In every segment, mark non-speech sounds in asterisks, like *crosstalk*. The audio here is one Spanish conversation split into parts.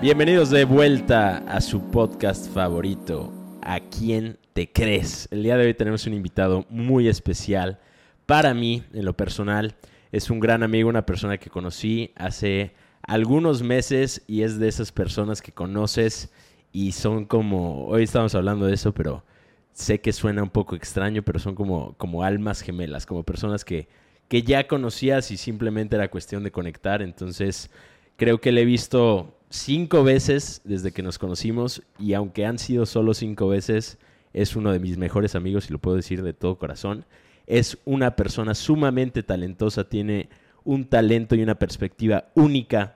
Bienvenidos de vuelta a su podcast favorito, ¿A quién te crees? El día de hoy tenemos un invitado muy especial. Para mí, en lo personal, es un gran amigo, una persona que conocí hace algunos meses y es de esas personas que conoces y son como, hoy estamos hablando de eso, pero sé que suena un poco extraño, pero son como, como almas gemelas, como personas que, que ya conocías y simplemente era cuestión de conectar. Entonces, creo que le he visto cinco veces desde que nos conocimos y aunque han sido solo cinco veces, es uno de mis mejores amigos y lo puedo decir de todo corazón. Es una persona sumamente talentosa, tiene un talento y una perspectiva única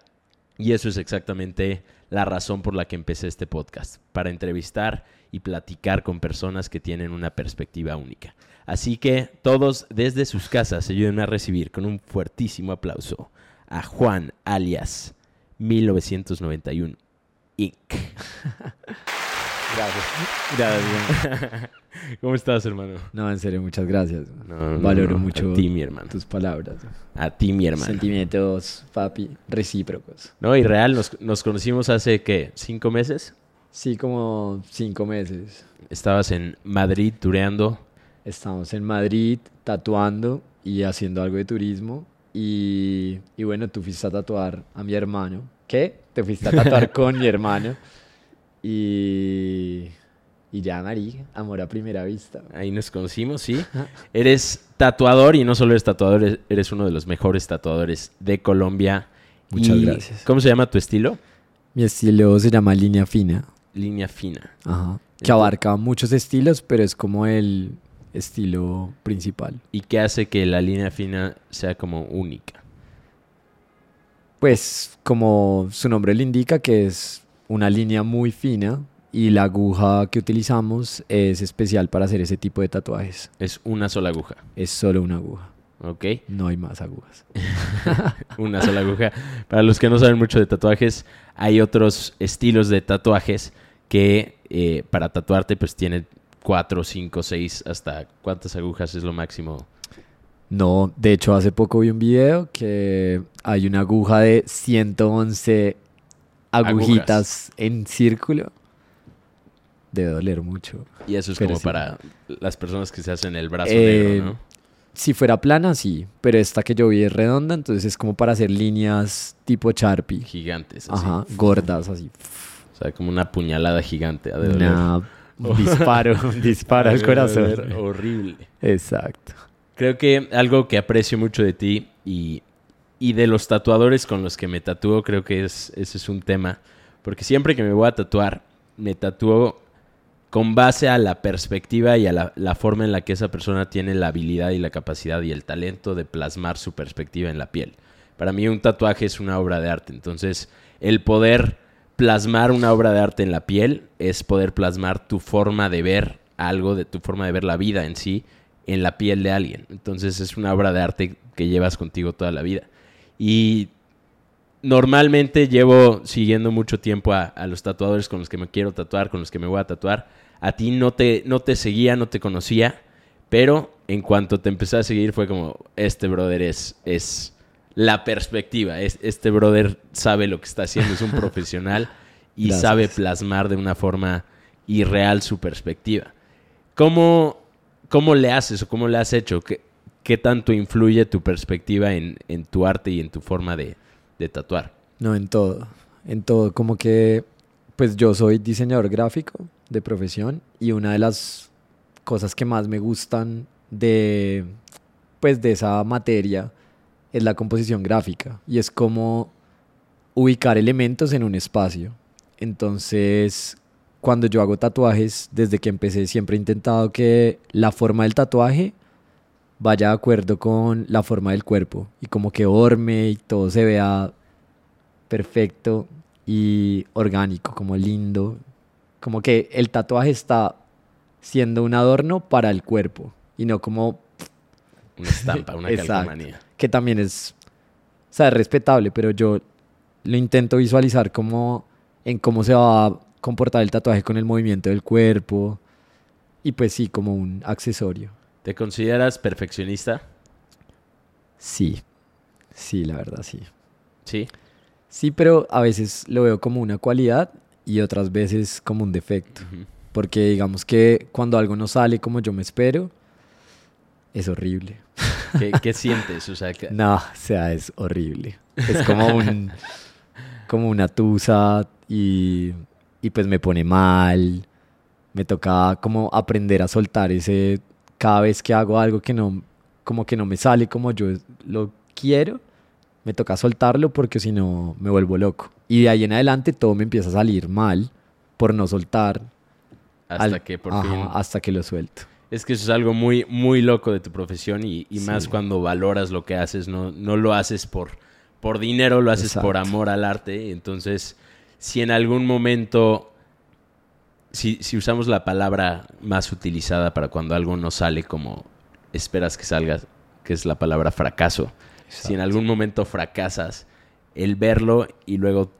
y eso es exactamente la razón por la que empecé este podcast, para entrevistar y platicar con personas que tienen una perspectiva única. Así que todos desde sus casas ayuden a recibir con un fuertísimo aplauso a Juan alias 1991 Inc. *laughs* Gracias. Gracias. *laughs* ¿Cómo estás, hermano? No, en serio, muchas gracias. No, Valoro no, mucho A ti, mi hermano. tus palabras. A ti, mi hermano. Sentimientos, papi, recíprocos. No, y real, nos, nos conocimos hace, ¿qué? ¿Cinco meses? Sí, como cinco meses. Estabas en Madrid tureando. Estamos en Madrid tatuando y haciendo algo de turismo. Y, y bueno, tú fuiste a tatuar a mi hermano. ¿Qué? Te fuiste a tatuar *laughs* con mi hermano. Y, y ya, Marí, amor a primera vista. Ahí nos conocimos, sí. Eres tatuador y no solo eres tatuador, eres- eres uno de los mejores tatuadores de Colombia. Muchas Y, gracias. ¿Cómo se llama tu estilo? Mi estilo se llama línea fina. Línea fina. Ajá. Que abarca muchos estilos, pero es como el estilo principal. ¿Y qué hace que la línea fina sea como única? Pues como su nombre le indica que es una línea muy fina y la aguja que utilizamos es especial para hacer ese tipo de tatuajes. Es una sola aguja, Es solo una aguja, ¿ok? no hay más agujas. *laughs* Una sola aguja. Para los que no saben mucho de tatuajes, hay otros estilos de tatuajes que eh, para tatuarte pues tienen cuatro, cinco, seis, hasta cuántas agujas es lo máximo. No, de hecho hace poco vi un video que hay una aguja de 111 agujitas en círculo. Debe doler mucho. Y eso es Pero como sí. para las personas que se hacen el brazo Eh, negro, ¿no? Si fuera plana, sí, pero esta que yo vi es redonda, entonces es como para hacer líneas tipo Sharpie. Gigantes, así. Ajá, gordas, así. O sea, como una puñalada gigante. ha de doler. *laughs* Una- un *laughs* disparo, Ha al corazón. Horrible. Exacto. Creo que algo que aprecio mucho de ti y, y de los tatuadores con los que me tatúo, creo que es, ese es un tema. Porque siempre que me voy a tatuar, me tatúo con base a la perspectiva y a la, la forma en la que esa persona tiene la habilidad y la capacidad y el talento de plasmar su perspectiva en la piel. Para mí un tatuaje es una obra de arte. Entonces, el poder plasmar una obra de arte en la piel es poder plasmar tu forma de ver algo, de tu forma de ver la vida en sí, en la piel de alguien. Entonces es una obra de arte que llevas contigo toda la vida. Y normalmente llevo siguiendo mucho tiempo a, a los tatuadores con los que me quiero tatuar, con los que me voy a tatuar. A ti no te, no te seguía, no te conocía, pero en cuanto te empecé a seguir fue como, este brother es, es la perspectiva, es, este brother sabe lo que está haciendo, es un *laughs* profesional y Gracias. sabe plasmar de una forma irreal su perspectiva. ¿Cómo, cómo le haces o cómo le has hecho? ¿Qué, qué tanto influye tu perspectiva en, tu arte y en tu forma de, de tatuar? No, en todo. En todo. Como que, pues yo soy diseñador gráfico de profesión y una de las cosas que más me gustan de, pues de esa materia es la composición gráfica y es como ubicar elementos en un espacio. Entonces, cuando yo hago tatuajes, desde que empecé siempre he intentado que la forma del tatuaje vaya de acuerdo con la forma del cuerpo y como que orme y todo se vea perfecto y orgánico, como lindo. Como que el tatuaje está siendo un adorno para el cuerpo y no como una estampa, una *laughs* calcomanía. que también es, o sea, es respetable, pero yo lo intento visualizar como en cómo se va a comportar el tatuaje con el movimiento del cuerpo y pues sí, como un accesorio. ¿Te consideras perfeccionista? Sí, sí, la verdad, sí. Sí. Sí, pero a veces lo veo como una cualidad y otras veces como un defecto. Porque digamos que cuando algo no sale como yo me espero, es horrible. *laughs* ¿Qué, qué sientes? O sea, que- No, o sea, es horrible. Es como un *laughs* como una tusa y, y pues me pone mal. Me toca como aprender a soltar ese cada vez que hago algo que no como que no me sale como yo lo quiero, me toca soltarlo porque si no me vuelvo loco. Y de ahí en adelante todo me empieza a salir mal por no soltar hasta al- que por ajá, fin... hasta que lo suelto. Es que eso es algo muy, muy loco de tu profesión y, y más cuando valoras lo que haces, no, no lo haces por, por dinero, lo haces por amor al arte. Entonces, si en algún momento, si, si usamos la palabra más utilizada para cuando algo no sale como esperas que salga, que es la palabra fracaso, si en algún momento fracasas, el verlo y luego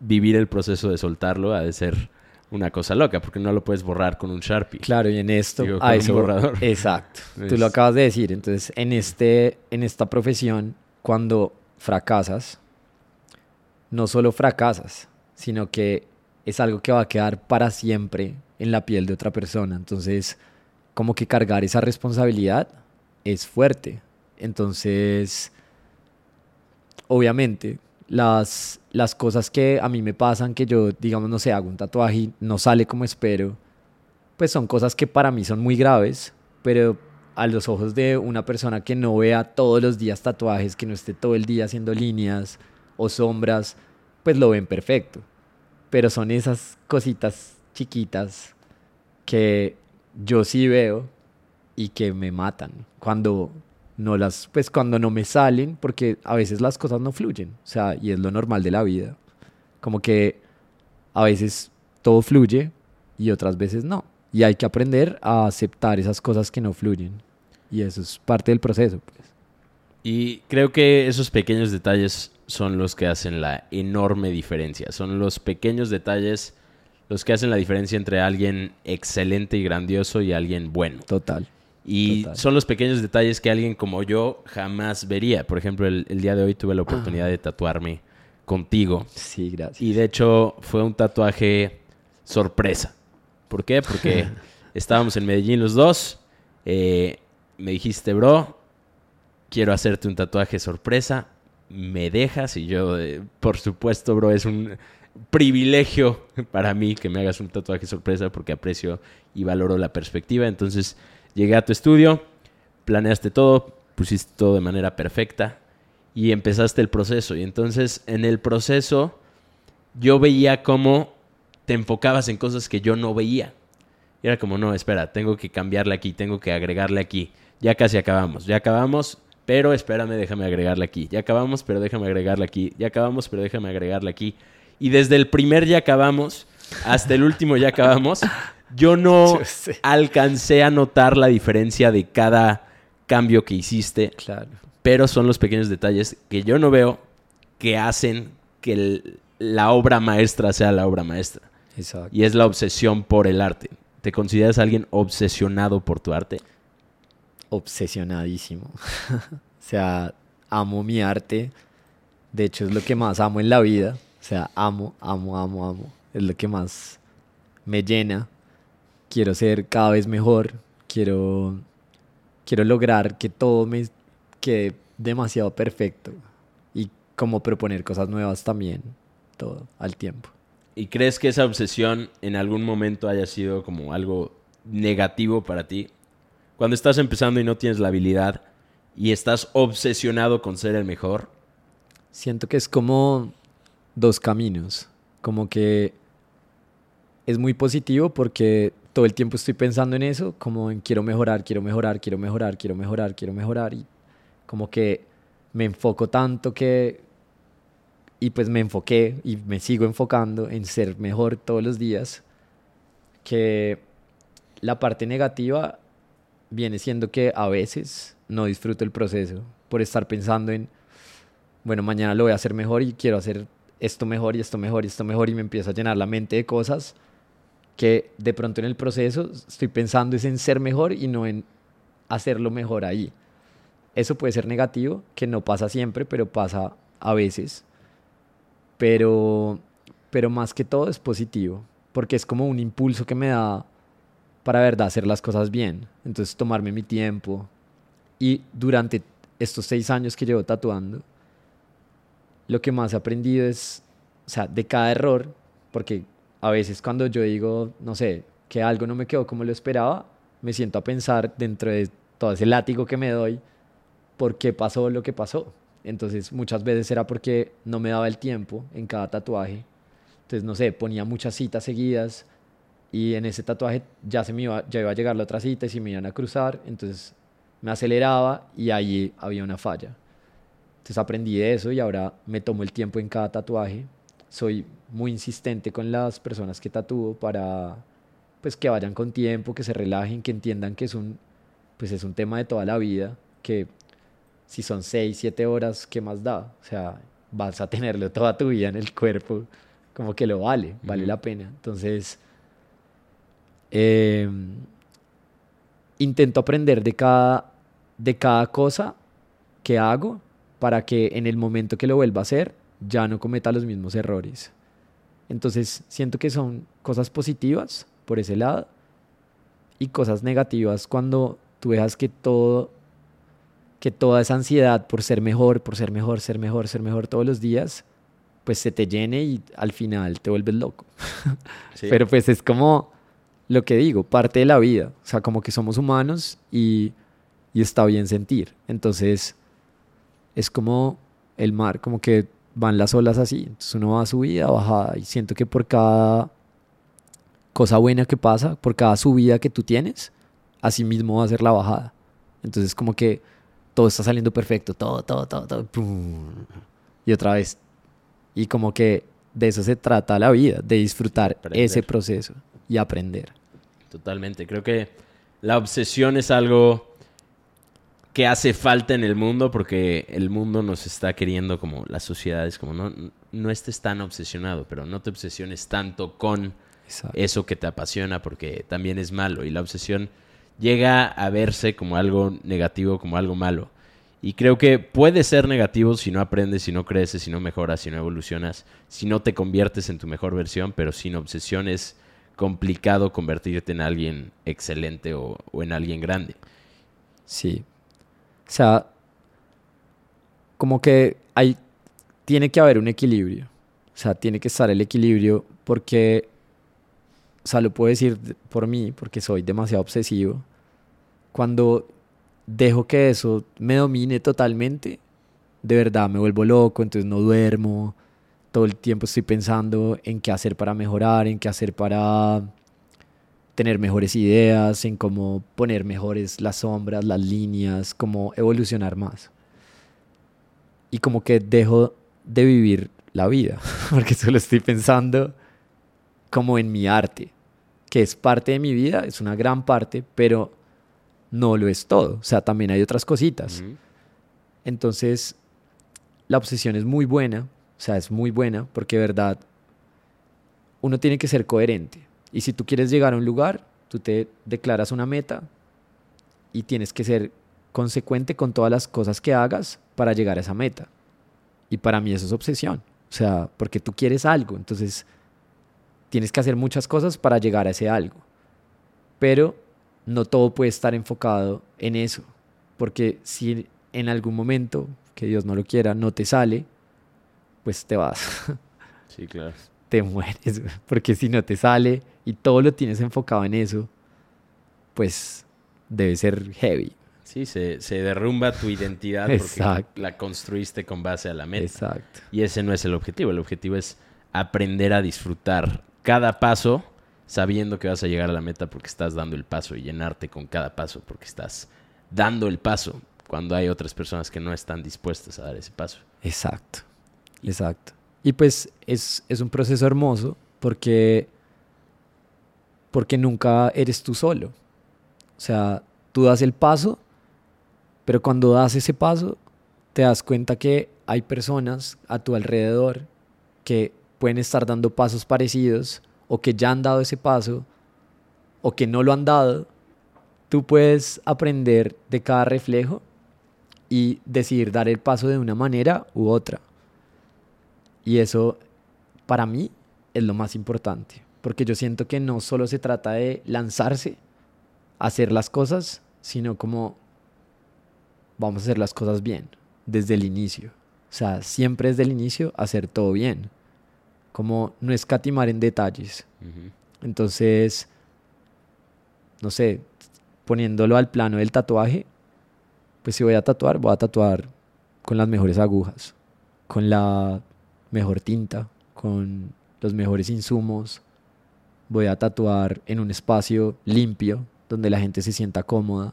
vivir el proceso de soltarlo ha de ser una cosa loca, porque no lo puedes borrar con un Sharpie. Claro, y en esto, Digo, con un eso, borrador. exacto. Tú Es- lo acabas de decir. Entonces, en este, en esta profesión, cuando fracasas, no solo fracasas, sino que es algo que va a quedar para siempre en la piel de otra persona. Entonces, como que cargar esa responsabilidad es fuerte. Entonces, obviamente, las, las cosas que a mí me pasan, que yo, digamos, no sé, hago un tatuaje y no sale como espero, pues son cosas que para mí son muy graves, pero a los ojos de una persona que no vea todos los días tatuajes, que no esté todo el día haciendo líneas o sombras, pues lo ven perfecto. Pero son esas cositas chiquitas que yo sí veo y que me matan cuando no las pues cuando no me salen porque a veces las cosas no fluyen, o sea, y es lo normal de la vida. Como que a veces todo fluye y otras veces no. Y hay que aprender a aceptar esas cosas que no fluyen. Y eso es parte del proceso. Pues. Y creo que esos pequeños detalles son los que hacen la enorme diferencia. Son los pequeños detalles los que hacen la diferencia entre alguien excelente y grandioso y alguien bueno. Total. Y Total. son los pequeños detalles que alguien como yo jamás vería. Por ejemplo, el, el día de hoy tuve la oportunidad de tatuarme contigo. Sí, gracias. Y de hecho fue un tatuaje sorpresa. ¿Por qué? Porque *laughs* estábamos en Medellín los dos. eh, me dijiste, bro, quiero hacerte un tatuaje sorpresa. ¿Me dejas? Y yo, eh, por supuesto, bro, es un privilegio para mí que me hagas un tatuaje sorpresa porque aprecio y valoro la perspectiva. Entonces llegué a tu estudio, planeaste todo, pusiste todo de manera perfecta y empezaste el proceso. Y entonces en el proceso yo veía cómo te enfocabas en cosas que yo no veía. Era como, no, espera, tengo que cambiarle aquí, tengo que agregarle aquí. Ya casi acabamos, ya acabamos, pero espérame, déjame agregarle aquí. Ya acabamos, pero déjame agregarle aquí. Ya acabamos, pero déjame agregarle aquí. Y desde el primer ya acabamos hasta el último ya acabamos, *laughs* yo no Yo alcancé a notar la diferencia de cada cambio que hiciste Claro. pero son los pequeños detalles que yo no veo que hacen que el- la obra maestra sea la obra maestra. Exacto. Y es la obsesión por el arte. ¿Te consideras alguien obsesionado por tu arte? Obsesionadísimo. *laughs* o sea, amo mi arte. De hecho, es lo que más amo en la vida. O sea, amo, amo, amo, amo. Es lo que más me llena. Quiero ser cada vez mejor. Quiero, quiero lograr que todo me quede demasiado perfecto. Y como proponer cosas nuevas también. Todo al tiempo. ¿Y crees que esa obsesión en algún momento haya sido como algo negativo para ti? Cuando estás empezando y no tienes la habilidad y estás obsesionado con ser el mejor, Siento que es como dos caminos. Como que es muy positivo porque todo el tiempo estoy pensando en eso, como en quiero mejorar, quiero mejorar, quiero mejorar, quiero mejorar, quiero mejorar. Y como que me enfoco tanto que... Y pues me enfoqué y me sigo enfocando en ser mejor todos los días. Que la parte negativa viene siendo que a veces no disfruto el proceso por estar pensando en, bueno, mañana lo voy a hacer mejor y quiero hacer esto mejor y esto mejor y esto mejor y me empieza a llenar la mente de cosas que de pronto en el proceso estoy pensando es en ser mejor y no en hacerlo mejor ahí. Eso puede ser negativo, que no pasa siempre, pero pasa a veces. Pero, pero más que todo es positivo, porque es como un impulso que me da para verdad hacer las cosas bien. Entonces tomarme mi tiempo. Y durante estos seis años que llevo tatuando, lo que más he aprendido es, o sea, de cada error, porque a veces cuando yo digo, no sé, que algo no me quedó como lo esperaba, me siento a pensar dentro de todo ese látigo que me doy, por qué pasó lo que pasó. Entonces muchas veces era porque no me daba el tiempo en cada tatuaje. Entonces, no sé, ponía muchas citas seguidas y en ese tatuaje ya, se me iba, ya iba a llegar la otra cita y se me iban a cruzar. Entonces me aceleraba y ahí había una falla. Entonces aprendí de eso y ahora me tomo el tiempo en cada tatuaje. Soy muy insistente con las personas que tatúo para pues que vayan con tiempo, que se relajen, que entiendan que es un pues es un tema de toda la vida, que si son seis, siete horas, ¿qué más da? O sea, vas a tenerlo toda tu vida en el cuerpo, como que lo vale, vale la pena. Entonces, em, intento aprender de cada, de cada cosa que hago para que en el momento que lo vuelva a hacer ya no cometa los mismos errores. Entonces, siento que son cosas positivas por ese lado y cosas negativas cuando tú dejas que todo que toda esa ansiedad por ser mejor, por ser mejor, ser mejor, ser mejor todos los días, pues se te llene y al final te vuelves loco. *laughs* Pero pues es como lo que digo, parte de la vida. O sea, como que somos humanos y, y está bien sentir. Entonces, es como el mar, como que van las olas así. Entonces uno va a subida, bajada. Y siento que por cada cosa buena que pasa, por cada subida que tú tienes, así mismo va a ser la bajada. Entonces, como que todo está saliendo perfecto, todo, todo, todo, todo, y otra vez. Y como que de eso se trata la vida, de disfrutar ese proceso y aprender. Totalmente, creo que la obsesión es algo que hace falta en el mundo porque el mundo nos está queriendo como las sociedades, como no, no estés tan obsesionado, pero no te obsesiones tanto con eso que te apasiona porque también es malo y la obsesión llega a verse como algo negativo, como algo malo. Y creo que puede ser negativo si no aprendes, si no creces, si no mejoras, si no evolucionas, si no te conviertes en tu mejor versión, pero sin obsesión es complicado convertirte en alguien excelente o, en alguien grande. Sí. O sea, como que hay, tiene que haber un equilibrio. O sea, tiene que estar el equilibrio porque o sea, lo puedo decir por mí, porque soy demasiado obsesivo, cuando dejo que eso me domine totalmente, de verdad me vuelvo loco, entonces no duermo, todo el tiempo estoy pensando en qué hacer para mejorar, en qué hacer para tener mejores ideas, en cómo poner mejores las sombras, las líneas, cómo evolucionar más. Y como que dejo de vivir la vida, *laughs* porque solo estoy pensando como en mi arte que es parte de mi vida, es una gran parte, pero no lo es todo. O sea, también hay otras cositas. Entonces, la obsesión es muy buena, o sea, es muy buena porque, de verdad, uno tiene que ser coherente. Y si tú quieres llegar a un lugar, tú te declaras una meta y tienes que ser consecuente con todas las cosas que hagas para llegar a esa meta. Y para mí eso es obsesión. O sea, porque tú quieres algo, entonces tienes que hacer muchas cosas para llegar a ese algo. Pero no todo puede estar enfocado en eso. Porque si en algún momento, que Dios no lo quiera, no te sale, pues te vas. Sí, claro. Te mueres. Porque si no te sale y todo lo tienes enfocado en eso, pues debe ser heavy. Sí, se, se derrumba tu identidad porque la construiste con base a la meta. Exacto. Y ese no es el objetivo. El objetivo es aprender a disfrutar cada paso sabiendo que vas a llegar a la meta porque estás dando el paso y llenarte con cada paso porque estás dando el paso cuando hay otras personas que no están dispuestas a dar ese paso. Exacto, exacto. Y pues es, es un proceso hermoso porque, porque nunca eres tú solo. O sea, tú das el paso Pero cuando das ese paso, te das cuenta que hay personas a tu alrededor que pueden estar dando pasos parecidos o que ya han dado ese paso o que no lo han dado. Tú puedes aprender de cada reflejo y decidir dar el paso de una manera u otra. Y eso, para mí, es lo más importante. Porque yo siento que no solo se trata de lanzarse a hacer las cosas, sino como vamos a hacer las cosas bien, desde el inicio. O sea, siempre desde el inicio hacer todo bien. Como no escatimar en detalles. Entonces, no sé, poniéndolo al plano del tatuaje, pues si voy a tatuar, voy a tatuar con las mejores agujas, con la mejor tinta, con los mejores insumos. Voy a tatuar en un espacio limpio, donde la gente se sienta cómoda.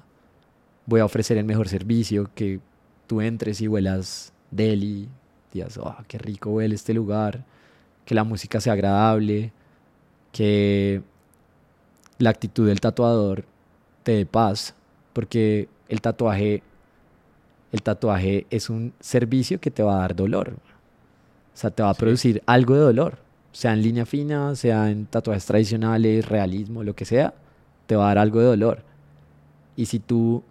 Voy a ofrecer el mejor servicio, que tú entres y huelas deli, digas, oh, qué rico huele este lugar, que la música sea agradable, que la actitud del tatuador te dé paz, porque el tatuaje el tatuaje es un servicio que te va a dar dolor. O sea, te va a producir algo de dolor. Sea en línea fina, sea en tatuajes tradicionales, realismo, lo que sea, te va a dar algo de dolor. Y si tú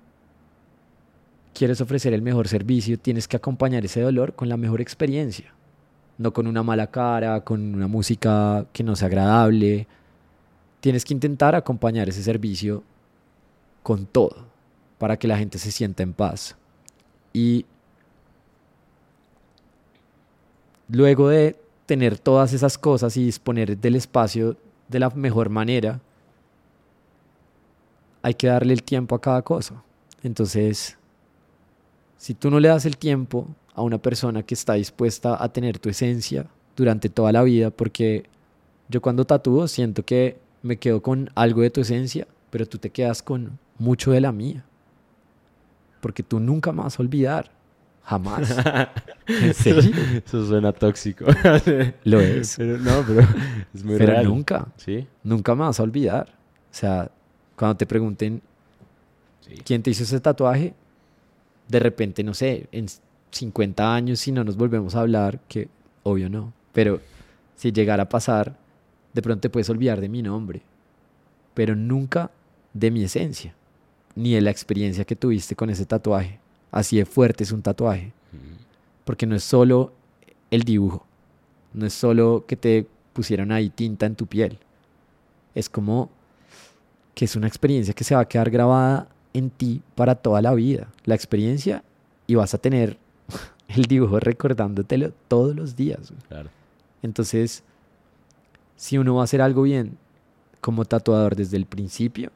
quieres ofrecer el mejor servicio, tienes que acompañar ese dolor con la mejor experiencia. No con una mala cara, con una música que no sea agradable. Tienes que intentar acompañar ese servicio con todo para que la gente se sienta en paz. Y luego de tener todas esas cosas y disponer del espacio de la mejor manera, hay que darle el tiempo a cada cosa. Entonces, si tú no le das el tiempo a una persona que está dispuesta a tener tu esencia durante toda la vida, porque yo cuando tatúo siento que me quedo con algo de tu esencia, pero tú te quedas con mucho de la mía porque tú nunca me vas a olvidar. Jamás. *laughs* ¿En serio? Eso suena tóxico. Lo es. Pero, no, pero es muy pero nunca. ¿Sí? Nunca me vas a olvidar. O sea, cuando te pregunten quién te hizo ese tatuaje, de repente, no sé, en 50 años, si no nos volvemos a hablar, que obvio no, pero si llegara a pasar, de pronto te puedes olvidar de mi nombre, pero nunca de mi esencia ni de la experiencia que tuviste con ese tatuaje. Así de fuerte es un tatuaje. Porque no es solo el dibujo, no es solo que te pusieron ahí tinta en tu piel. Es como que es una experiencia que se va a quedar grabada en ti para toda la vida. La experiencia y vas a tener *laughs* el dibujo recordándotelo todos los días. Entonces, si uno va a hacer algo bien como tatuador desde el principio,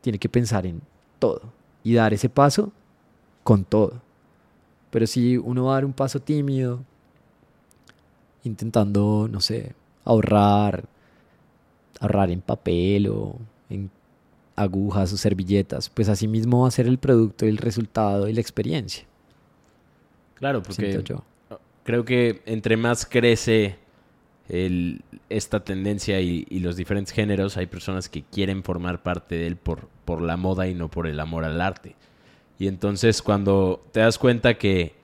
tiene que pensar en todo y dar ese paso con todo. Pero si uno va a dar un paso tímido, intentando, no sé, ahorrar, ahorrar en papel o en agujas o servilletas, pues así mismo va a ser el producto el resultado y la experiencia. Claro, porque creo que entre más crece esta tendencia y, los diferentes géneros, hay personas que quieren formar parte de él por, por la moda y no por el amor al arte. Y entonces cuando te das cuenta que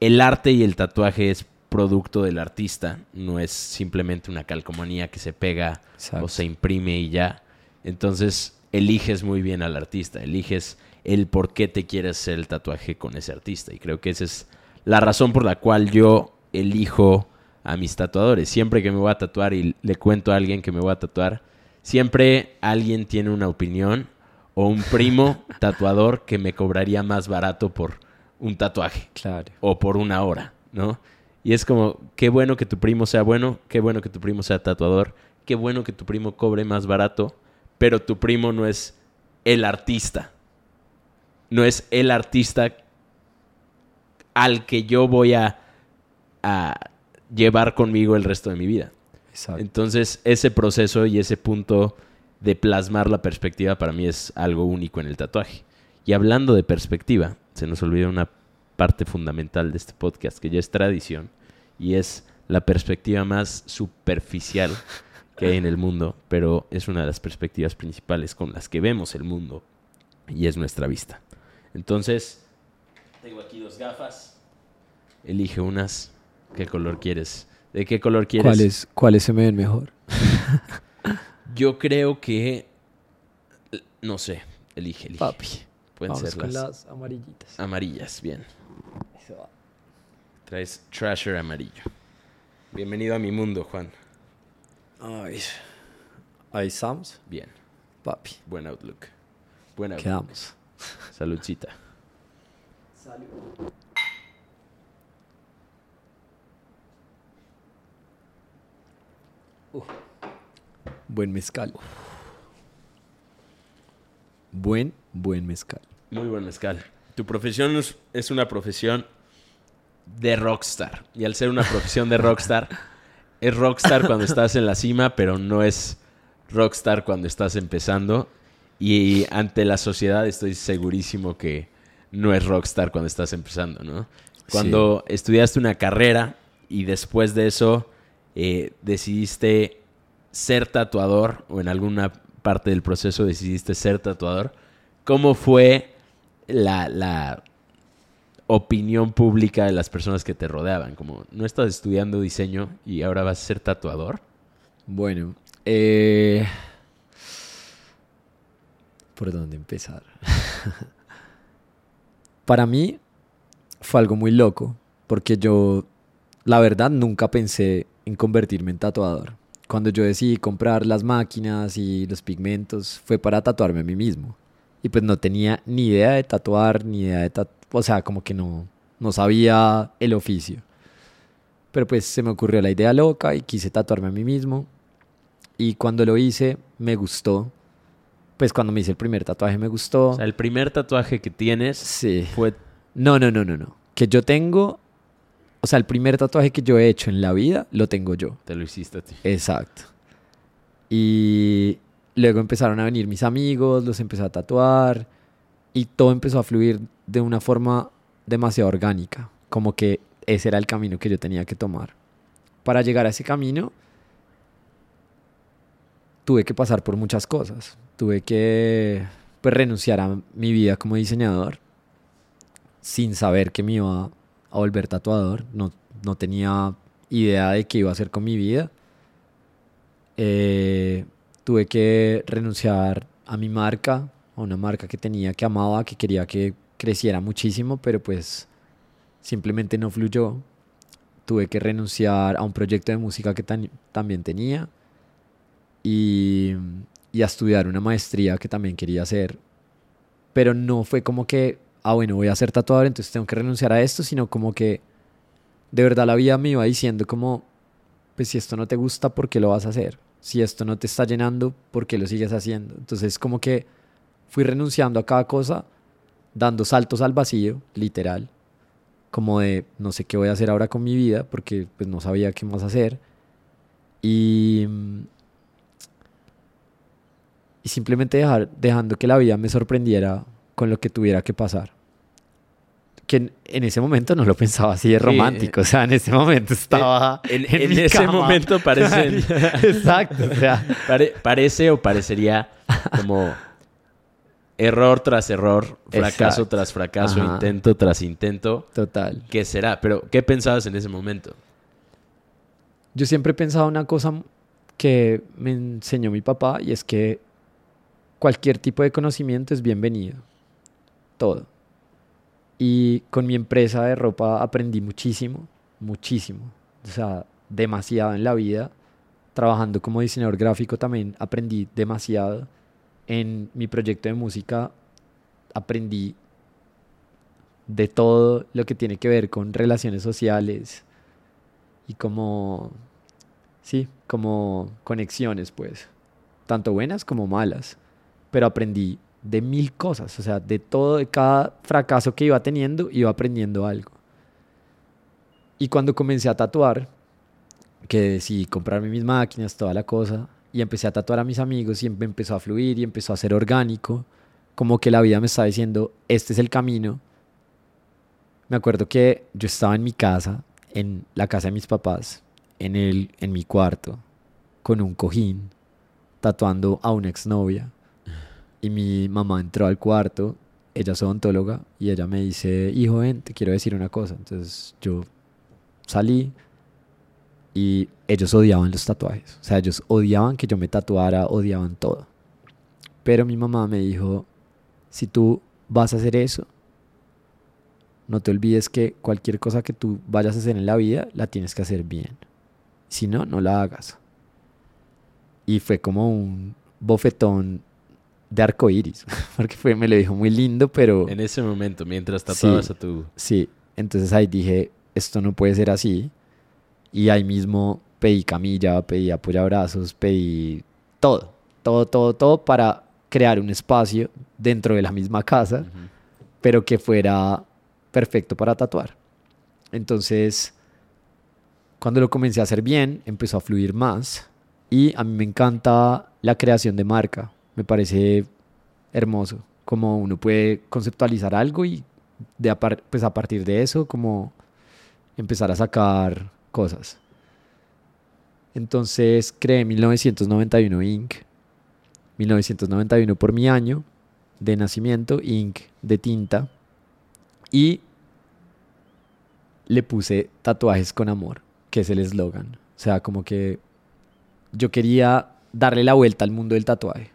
el arte y el tatuaje es producto del artista, no es simplemente una calcomanía que se pega o se imprime y ya, entonces eliges muy bien al artista, eliges el por qué te quieres hacer el tatuaje con ese artista. Y creo que esa es la razón por la cual yo elijo a mis tatuadores. Siempre que me voy a tatuar y le cuento a alguien que me voy a tatuar, siempre alguien tiene una opinión o un primo tatuador que me cobraría más barato por un tatuaje. Claro. O por una hora, ¿no? Y es como, qué bueno que tu primo sea bueno, qué bueno que tu primo sea tatuador, qué bueno que tu primo cobre más barato, pero tu primo no es el artista. No es el artista al que yo voy a, a llevar conmigo el resto de mi vida. Entonces, ese proceso y ese punto de plasmar la perspectiva para mí es algo único en el tatuaje. Y hablando de perspectiva, se nos olvida una parte fundamental de este podcast que ya es tradición y es la perspectiva más superficial que hay en el mundo, pero es una de las perspectivas principales con las que vemos el mundo y es nuestra vista. Entonces, Tengo aquí dos gafas. Elige unas. ¿Qué color quieres? ¿De qué color quieres? ¿Cuáles, ¿Cuáles se me ven mejor? *laughs* Yo creo que. No sé. Elige, elige. Papi. Pueden Vamos ser con las las amarillitas. amarillas. Bien. Eso va. Traes Trasher amarillo. Bienvenido a mi mundo, Juan. Ay. Ahí estamos. Bien. Papi. Buen outlook. Buen outlook. Quedamos. Saludcita. Buen mezcal. Buen, buen mezcal. Muy buen mezcal. Tu profesión es- una profesión de rockstar. Y al ser una profesión de rockstar, *laughs* es rockstar cuando estás en la cima, pero no es rockstar cuando estás empezando. Y ante la sociedad estoy segurísimo que no es rockstar cuando estás empezando, ¿no? Cuando estudiaste una carrera y después de eso eh, decidiste ser tatuador o en alguna parte del proceso decidiste ser tatuador, ¿cómo fue la, opinión pública de las personas que te rodeaban? Como, ¿no estás estudiando diseño y ahora vas a ser tatuador? Bueno, eh... ¿por dónde empezar? *laughs* Para mí fue algo muy loco, porque yo, la verdad, nunca pensé en convertirme en tatuador. Cuando yo decidí comprar las máquinas y los pigmentos, fue para tatuarme a mí mismo. Y pues no tenía ni idea de tatuar, ni idea de tatuar, o sea, como que no, no sabía el oficio. Pero pues se me ocurrió la idea loca y quise tatuarme a mí mismo. Y cuando lo hice, me gustó. Pues cuando me hice el primer tatuaje me gustó. O sea, el primer tatuaje que tienes sí. fue... No, no, no, no, no. Que yo tengo... O sea, el primer tatuaje que yo he hecho en la vida lo tengo yo. Te lo hiciste a ti. Exacto. Y luego empezaron a venir mis amigos, los empecé a tatuar y todo empezó a fluir de una forma demasiado orgánica, como que ese era el camino que yo tenía que tomar. Para llegar a ese camino tuve que pasar por muchas cosas. Tuve que pues, renunciar a mi vida como diseñador sin saber que me iba a volver tatuador. No, no tenía idea de qué iba a hacer con mi vida. Eh, tuve que renunciar a mi marca, a una marca que tenía, que amaba, que quería que creciera muchísimo, pero pues simplemente no fluyó. Tuve que renunciar a un proyecto de música que también tenía y, y a estudiar una maestría que también quería hacer. Pero no fue como que, ah, bueno, voy a ser tatuador, entonces tengo que renunciar a esto, sino como que de verdad la vida me iba diciendo como, pues si esto no te gusta, ¿por qué lo vas a hacer? Si esto no te está llenando, ¿por qué lo sigues haciendo? Entonces como que fui renunciando a cada cosa, dando saltos al vacío, literal, como de no sé qué voy a hacer ahora con mi vida, porque pues no sabía qué más hacer. Y, y simplemente dejar, dejando que la vida me sorprendiera con lo que tuviera que pasar. Que en, en ese momento no lo pensaba así de Sí, romántico, o sea, en ese momento estaba En, en en mi ese cama. momento parece, *laughs* Exacto, o sea, pare- parece o parecería como error tras error, fracaso Exacto. tras fracaso, Ajá. intento tras intento. total. ¿Qué será? Pero, ¿qué pensabas en ese momento? Yo siempre he pensado una cosa que me enseñó mi papá y es que cualquier tipo de conocimiento es bienvenido. Todo. Y con mi empresa de ropa aprendí muchísimo, muchísimo. O sea, demasiado en la vida. Trabajando como diseñador gráfico también aprendí demasiado. En mi proyecto de música aprendí de todo lo que tiene que ver con relaciones sociales y como, sí, como conexiones, pues, tanto buenas como malas. Pero aprendí de mil cosas, o sea, de todo, de cada fracaso que iba teniendo, iba aprendiendo algo. Y cuando comencé a tatuar, que decidí comprarme mis máquinas, toda la cosa, y empecé a tatuar a mis amigos y me empezó a fluir y empezó a ser orgánico, como que la vida me estaba diciendo, este es el camino. Me acuerdo que yo estaba en mi casa, en la casa de mis papás, en, el, en mi cuarto, con un cojín, tatuando a una exnovia. Y mi mamá entró al cuarto ella es odontóloga y ella me dice, hijo, ven, te quiero decir una cosa. Entonces yo salí y ellos odiaban los tatuajes. O sea, ellos odiaban que yo me tatuara, odiaban todo. Pero mi mamá me dijo, si tú vas a hacer eso, no te olvides que cualquier cosa que tú vayas a hacer en la vida, la tienes que hacer bien. Si no, no la hagas. Y fue como un bofetón de arco iris, *laughs* porque fue, me lo dijo muy lindo, pero... En ese momento, mientras tatuabas a tu... Sí, entonces ahí dije, esto no puede ser así. Y ahí mismo pedí camilla, pedí apoyabrazos, pedí todo, todo, todo, todo para crear un espacio dentro de la misma casa, pero que fuera perfecto para tatuar. Entonces, cuando lo comencé a hacer bien, empezó a fluir más. Y a mí me encanta la creación de marca. Me parece hermoso. Como uno puede conceptualizar algo y a, pues a partir de eso, como empezar a sacar cosas. Entonces creé 1991 Inc. 1991 por mi año de nacimiento, Inc. de tinta. Y le puse tatuajes con amor, que es el eslogan. O sea, como que yo quería darle la vuelta al mundo del tatuaje,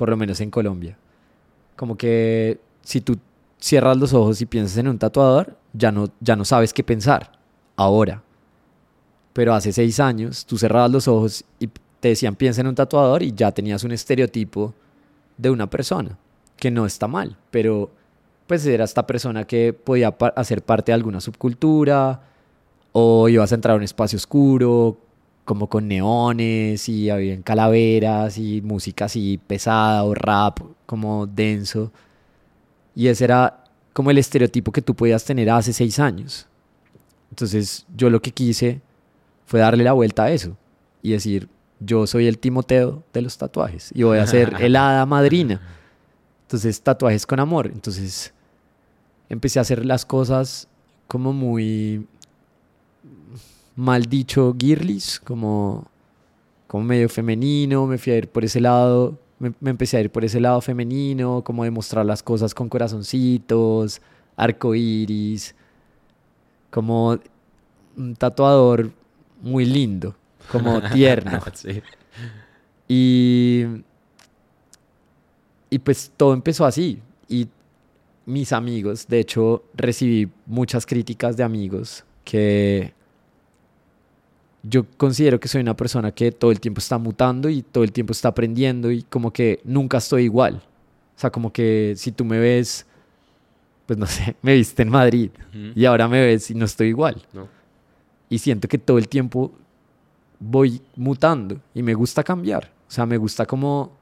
por lo menos en Colombia. Como que si tú cierras los ojos y piensas en un tatuador, ya no, ya no sabes qué pensar. Ahora. Pero hace seis años tú cerrabas los ojos y te decían piensa en un tatuador y ya tenías un estereotipo de una persona, que no está mal, pero pues era esta persona que podía hacer parte de alguna subcultura o ibas a entrar a un espacio oscuro como con neones y había calaveras y música así pesada o rap como denso. Y ese era como el estereotipo que tú podías tener hace seis años. Entonces yo lo que quise fue darle la vuelta a eso y decir yo soy el Timoteo de los tatuajes y voy a ser *laughs* el hada madrina. Entonces tatuajes con amor. Entonces empecé a hacer las cosas como muy mal dicho girlies, como, como medio femenino, me fui a ir por ese lado, me, empecé a ir por ese lado femenino, como demostrar las cosas con corazoncitos, arco iris, como un tatuador muy lindo, como *laughs* tierno. Y, y pues todo empezó así. Y mis amigos, de hecho recibí muchas críticas de amigos que yo considero que soy una persona que todo el tiempo está mutando y todo el tiempo está aprendiendo y como que nunca estoy igual. O sea, como que si tú me ves, pues no *laughs* sé, me viste en Madrid y ahora me ves y no estoy igual. Y siento que todo el tiempo voy mutando y me gusta cambiar. O sea, me gusta como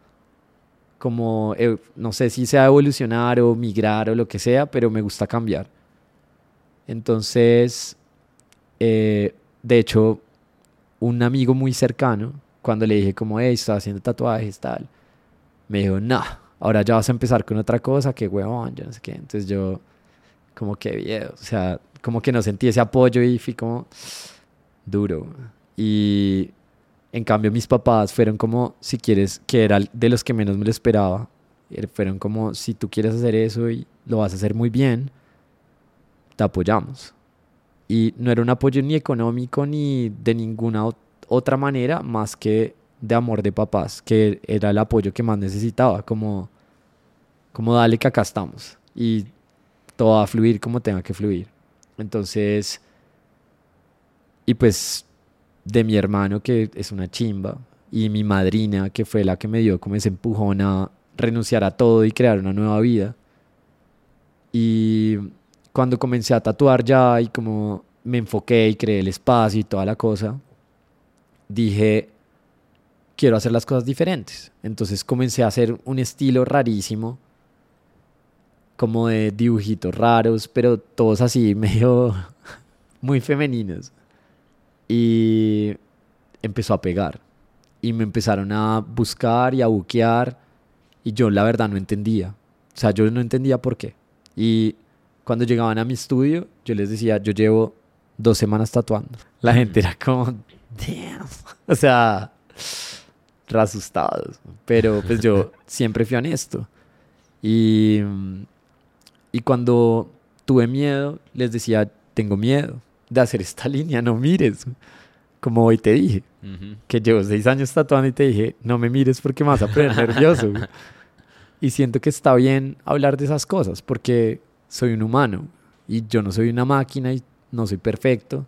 como, eh, no sé si sea evolucionar o migrar o lo que sea, pero me gusta cambiar. Entonces, eh, de hecho, un amigo muy cercano, cuando le dije como, hey, estoy haciendo tatuajes, tal, me dijo, no, ahora ya vas a empezar con otra cosa, que huevón, yo no sé qué. Entonces yo, como que viejo, o sea, como que no sentí ese apoyo y fui como duro. Y en cambio, mis papás fueron como, si quieres, que era de los que menos me lo esperaba. Eh, fueron como, si tú quieres hacer eso y lo vas a hacer muy bien, te apoyamos. Y no era un apoyo ni económico ni de ninguna otra manera más que de amor de papás, que era el apoyo que más necesitaba, como, como dale que acá estamos y todo va a fluir como tenga que fluir. Entonces, y pues de mi hermano, que es una chimba, y mi madrina, que fue la que me dio como ese empujón a renunciar a todo y crear una nueva vida. Y cuando comencé a tatuar ya y como me enfoqué y creé el espacio y toda la cosa, dije, quiero hacer las cosas diferentes. Entonces comencé a hacer un estilo rarísimo, como de dibujitos raros, pero todos así, *laughs* medio muy femeninos y empezó a pegar. Y me empezaron a buscar y a buquear y yo la verdad no entendía. O sea, yo no entendía por qué. Y cuando llegaban a mi estudio, yo les decía, yo llevo dos semanas tatuando. La gente era como, damn. *laughs* O sea, asustados. Pero pues yo *laughs* siempre fui honesto. Y, Y cuando tuve miedo, les decía, tengo miedo de hacer esta *laughs* línea, no mires. Como hoy te dije, que llevo seis años tatuando y te dije, no me mires porque me vas a poner nervioso. y siento que está bien hablar de esas cosas porque soy un humano y yo no soy una máquina y no soy perfecto.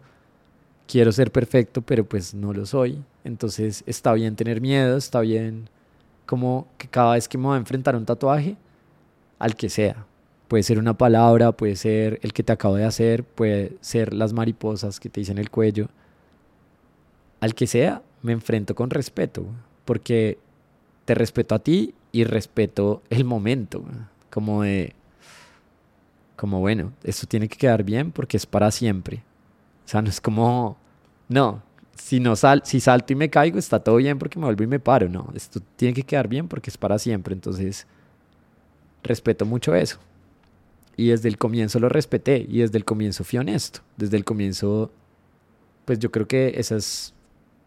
Quiero ser perfecto, pero pues no lo soy. Entonces está bien tener miedo, está bien como que cada vez que me voy a enfrentar a un tatuaje, al que sea, puede ser una palabra, puede ser el que te acabo de hacer, puede ser las mariposas que te dicen el cuello, al que sea, me enfrento con respeto, porque te respeto a ti y respeto el momento, como de, como bueno, esto tiene que quedar bien porque es para siempre. O sea, no es como, no, si, no sal, si salto y me caigo está todo bien porque me vuelvo y me paro, no, esto tiene que quedar bien porque es para siempre, entonces respeto mucho eso. Y desde el comienzo lo respeté y desde el comienzo fui honesto. Desde el comienzo, pues yo creo que esa es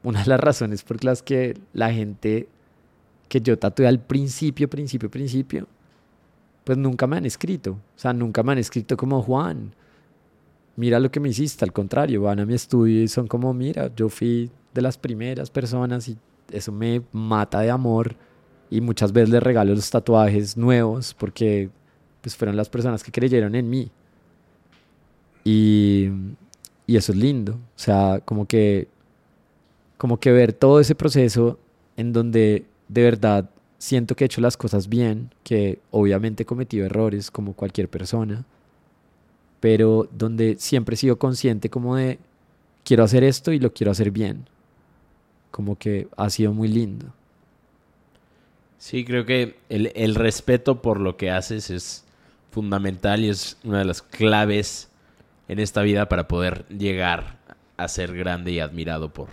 una de las razones por las que la gente que yo tatué al principio, principio, principio, pues nunca me han escrito. O sea, nunca me han escrito como Juan. Mira lo que me hiciste, al contrario, van a mi estudio y son como, mira, yo fui de las primeras personas y eso me mata de amor y muchas veces les regalo los tatuajes nuevos porque pues fueron las personas que creyeron en mí. Y, y eso es lindo. O sea, como que como que ver todo ese proceso en donde de verdad siento que he hecho las cosas bien, que obviamente he cometido errores como cualquier persona, pero donde siempre he sido consciente como de quiero hacer esto y lo quiero hacer bien. Como que ha sido muy lindo. Sí, creo que el, el respeto por lo que haces es fundamental y es una de las claves en esta vida para poder llegar a ser grande y admirado por,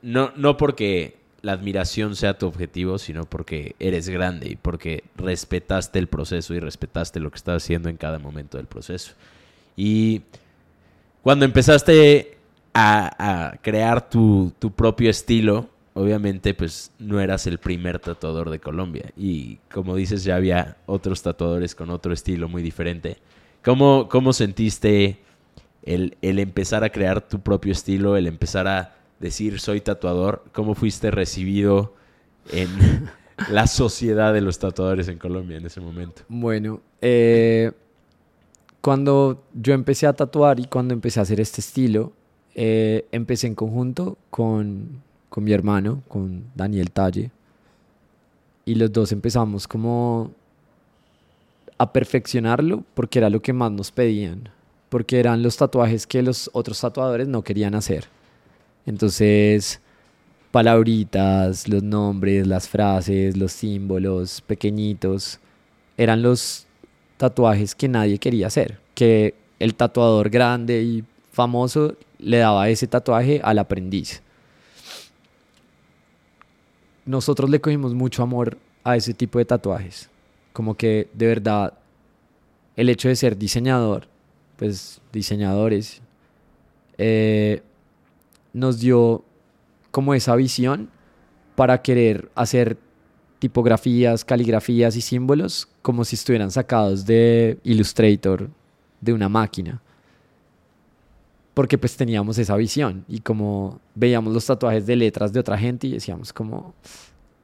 no, no porque la admiración sea tu objetivo, sino porque eres grande y porque respetaste el proceso y respetaste lo que estás haciendo en cada momento del proceso. Y cuando empezaste a, crear tu, tu, propio estilo, obviamente pues no eras el primer tatuador de Colombia. Y como dices, ya había otros tatuadores con otro estilo muy diferente. ¿Cómo, cómo sentiste el, el empezar a crear tu propio estilo, el empezar a decir soy tatuador, ¿cómo fuiste recibido en *laughs* la sociedad de los tatuadores en Colombia en ese momento? Bueno, eh, cuando yo empecé a tatuar y cuando empecé a hacer este estilo, eh, empecé en conjunto con, con mi hermano, con Daniel Talle, y los dos empezamos como a perfeccionarlo porque era lo que más nos pedían, porque eran los tatuajes que los otros tatuadores no querían hacer. Entonces, palabritas, los nombres, las frases, los símbolos pequeñitos, eran los tatuajes que nadie quería hacer, que el tatuador grande y famoso le daba ese tatuaje al aprendiz. Nosotros le cogimos mucho amor a ese tipo de tatuajes, como que de verdad el hecho de ser diseñador, pues diseñadores, eh, nos dio como esa visión para querer hacer tipografías, caligrafías y símbolos como si estuvieran sacados de Illustrator, de una máquina. Porque pues teníamos esa visión y como veíamos los tatuajes de letras de otra gente y decíamos como,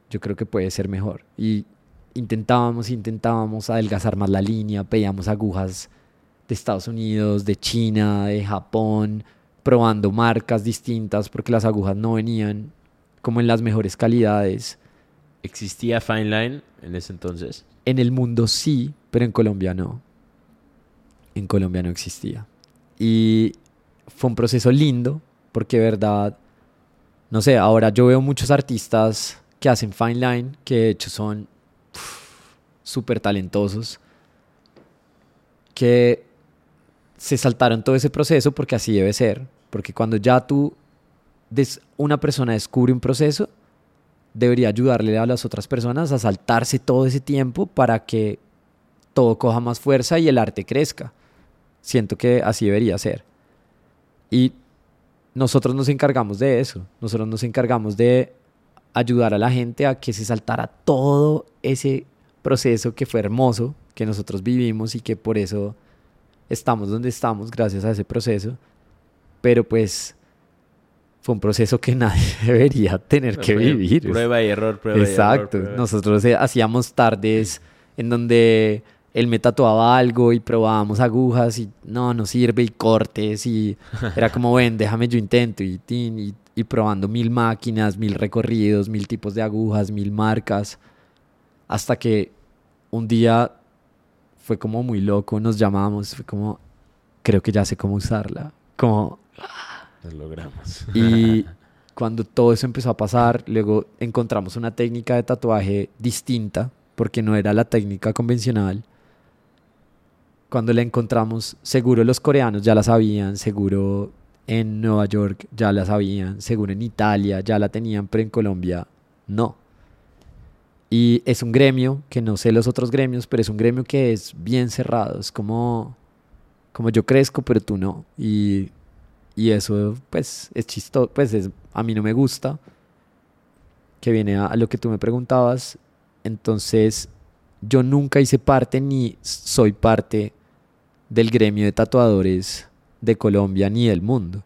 yo creo que puede ser mejor. Y intentábamos, intentábamos adelgazar más la línea, pedíamos agujas de Estados Unidos, de China, de Japón, probando marcas distintas porque las agujas no venían como en las mejores calidades. ¿Existía Fine Line en ese entonces? En el mundo sí, pero en Colombia no. En Colombia no existía. Y fue un proceso lindo porque, verdad, no sé, ahora yo veo muchos artistas que hacen Fine Line que de hecho son súper talentosos que se saltaron todo ese proceso porque así debe ser. Porque cuando ya tú, des, una persona descubre un proceso, debería ayudarle a las otras personas a saltarse todo ese tiempo para que todo coja más fuerza y el arte crezca. Siento que así debería ser. Y nosotros nos encargamos de eso. Nosotros nos encargamos de ayudar a la gente a que se saltara todo ese proceso que fue hermoso, que nosotros vivimos y que por eso estamos donde estamos gracias a ese proceso. Pero pues fue un proceso que *laughs* nadie debería tener que vivir. Prueba y error, prueba Exacto. y error. Nosotros eh, hacíamos tardes en donde él me tatuaba algo y probábamos agujas y no, no sirve y cortes y *laughs* era como, ven, déjame yo intento y, y, y probando mil máquinas, mil recorridos, mil tipos de agujas, mil marcas, hasta que un día fue como muy loco, nos llamamos, fue como, creo que ya sé cómo usarla, como... Lo logramos. Y *laughs* cuando todo eso empezó a pasar, luego encontramos una técnica de tatuaje distinta, porque no era la técnica convencional cuando la encontramos, seguro los coreanos ya la sabían, seguro en Nueva York ya la sabían, seguro en Italia ya la tenían, pero en Colombia no. Y es un gremio que no sé los otros gremios, pero es un gremio que es bien cerrado, es como, como yo crezco, pero tú no. Y, y eso pues es chistoso, pues es, a mí no me gusta, que viene a, a lo que tú me preguntabas. Entonces yo nunca hice parte ni soy parte del gremio de tatuadores de Colombia ni del mundo.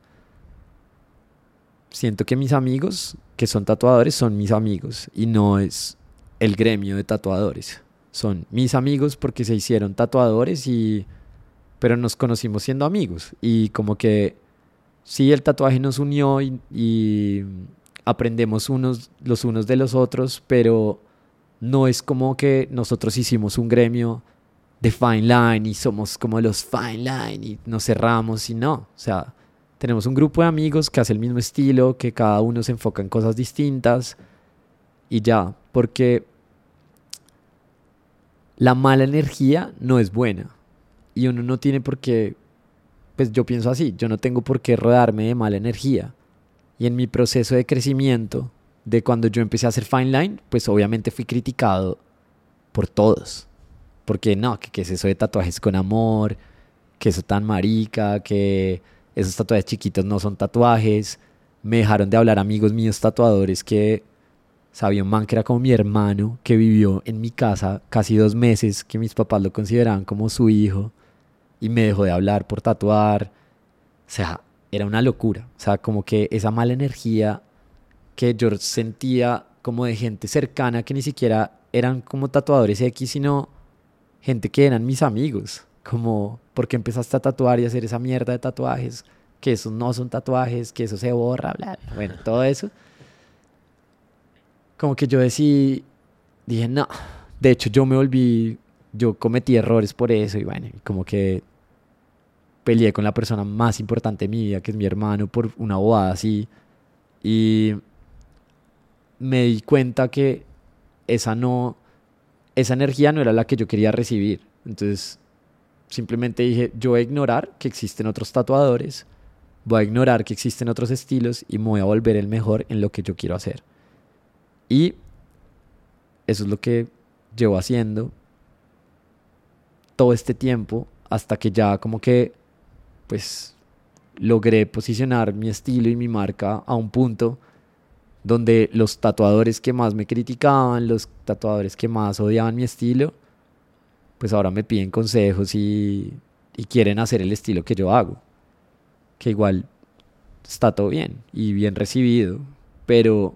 Siento que mis amigos que son tatuadores son mis amigos y no es el gremio de tatuadores. Son mis amigos porque se hicieron tatuadores y pero nos conocimos siendo amigos y como que sí el tatuaje nos unió y, aprendemos unos los unos de los otros, pero no es como que nosotros hicimos un gremio de fine line y somos como los fine line y nos cerramos y no, o sea, tenemos un grupo de amigos que hace el mismo estilo, que cada uno se enfoca en cosas distintas y ya, porque la mala energía no es buena y uno no tiene por qué, pues yo pienso así, yo no tengo por qué rodearme de mala energía. Y en mi proceso de crecimiento de cuando yo empecé a hacer fine line, pues obviamente fui criticado por todos. Porque no, que, que es eso de tatuajes con amor, que eso tan marica, que esos tatuajes chiquitos no son tatuajes. Me dejaron de hablar amigos míos tatuadores que sabía un man que era como mi hermano, que vivió en mi casa casi dos meses, que mis papás lo consideraban como su hijo, y me dejó de hablar por tatuar. O sea, era una locura. O sea, como que esa mala energía que yo sentía como de gente cercana que ni siquiera eran como tatuadores X, sino gente que eran mis amigos, como, porque empezaste a tatuar y hacer esa mierda de tatuajes? Que esos no son tatuajes, que eso se borra, bla, bla. Bueno, todo eso. Como que yo decidí, dije, no. De hecho, yo me volví, yo cometí errores por eso y bueno, como que peleé con la persona más importante de mi vida, que es mi hermano, por una bobada así. Y me di cuenta que esa no, esa energía no era la que yo quería recibir. Entonces, simplemente dije, yo voy a ignorar que existen otros tatuadores, voy a ignorar que existen otros estilos y me voy a volver el mejor en lo que yo quiero hacer. Y eso es lo que llevo haciendo todo este tiempo hasta que ya como que pues logré posicionar mi estilo y mi marca a un punto donde los tatuadores que más me criticaban, los tatuadores que más odiaban mi estilo, pues ahora me piden consejos y, y quieren hacer el estilo que yo hago. Que igual está todo bien y bien recibido, pero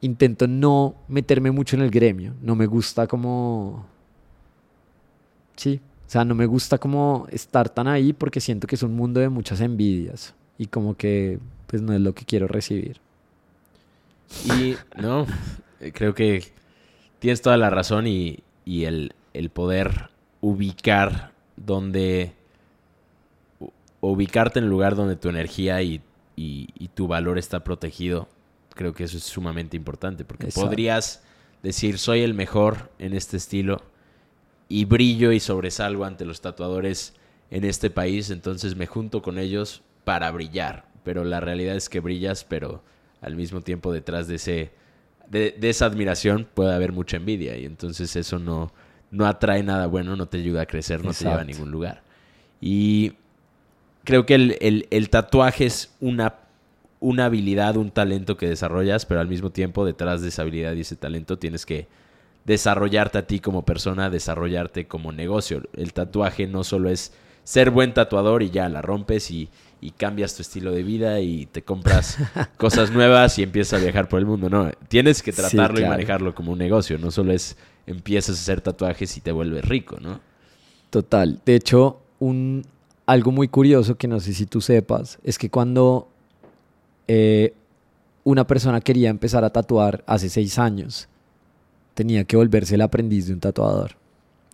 intento no meterme mucho en el gremio. No me gusta como... Sí, o sea, no me gusta como estar tan ahí porque siento que es un mundo de muchas envidias y como que pues no es lo que quiero recibir. Y no, eh, creo que tienes toda la razón y, y el, el, poder ubicar donde... ubicarte en el lugar donde tu energía y, y, y, tu valor está protegido, creo que eso es sumamente importante, porque Exacto. podrías decir, soy el mejor en este estilo y brillo y sobresalgo ante los tatuadores en este país, entonces me junto con ellos para brillar, pero la realidad es que brillas, pero al mismo tiempo detrás de ese de, de, esa admiración puede haber mucha envidia y entonces eso no, no atrae nada bueno, no te ayuda a crecer, no Exacto. te lleva a ningún lugar. Y creo que el, el, el, tatuaje es una, una habilidad, un talento que desarrollas, pero al mismo tiempo detrás de esa habilidad y ese talento tienes que desarrollarte a ti como persona, desarrollarte como negocio. El tatuaje no solo es ser buen tatuador y ya la rompes y, y cambias tu estilo de vida y te compras *laughs* cosas nuevas y empiezas a viajar por el mundo. No, tienes que tratarlo y manejarlo como un negocio. No solo es empiezas a hacer tatuajes y te vuelves rico, ¿no? Total. De hecho, un, algo muy curioso que no sé si tú sepas es que cuando eh, una persona quería empezar a tatuar hace seis años, tenía que volverse el aprendiz de un tatuador.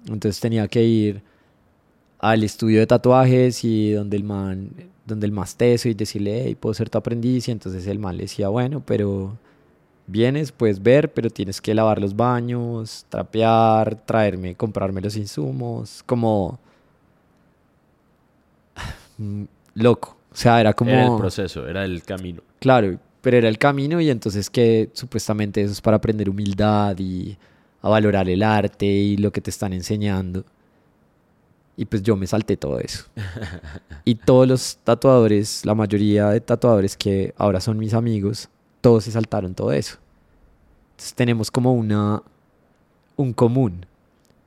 Entonces tenía que ir al estudio de tatuajes y donde el man, donde el más teso y decirle, hey, puedo ser tu aprendiz. Y entonces el man le decía, bueno, pero vienes, puedes ver, pero tienes que lavar los baños, trapear, traerme, comprarme los insumos, como *sighs* loco. O sea, era como... Era el proceso, era el camino. Claro, pero era el camino y entonces que supuestamente eso es para aprender humildad y a valorar el arte y lo que te están enseñando. Y pues yo me salté todo eso. *laughs* y todos los tatuadores, la mayoría de tatuadores que ahora son mis amigos, todos se saltaron todo eso. Entonces tenemos como una un común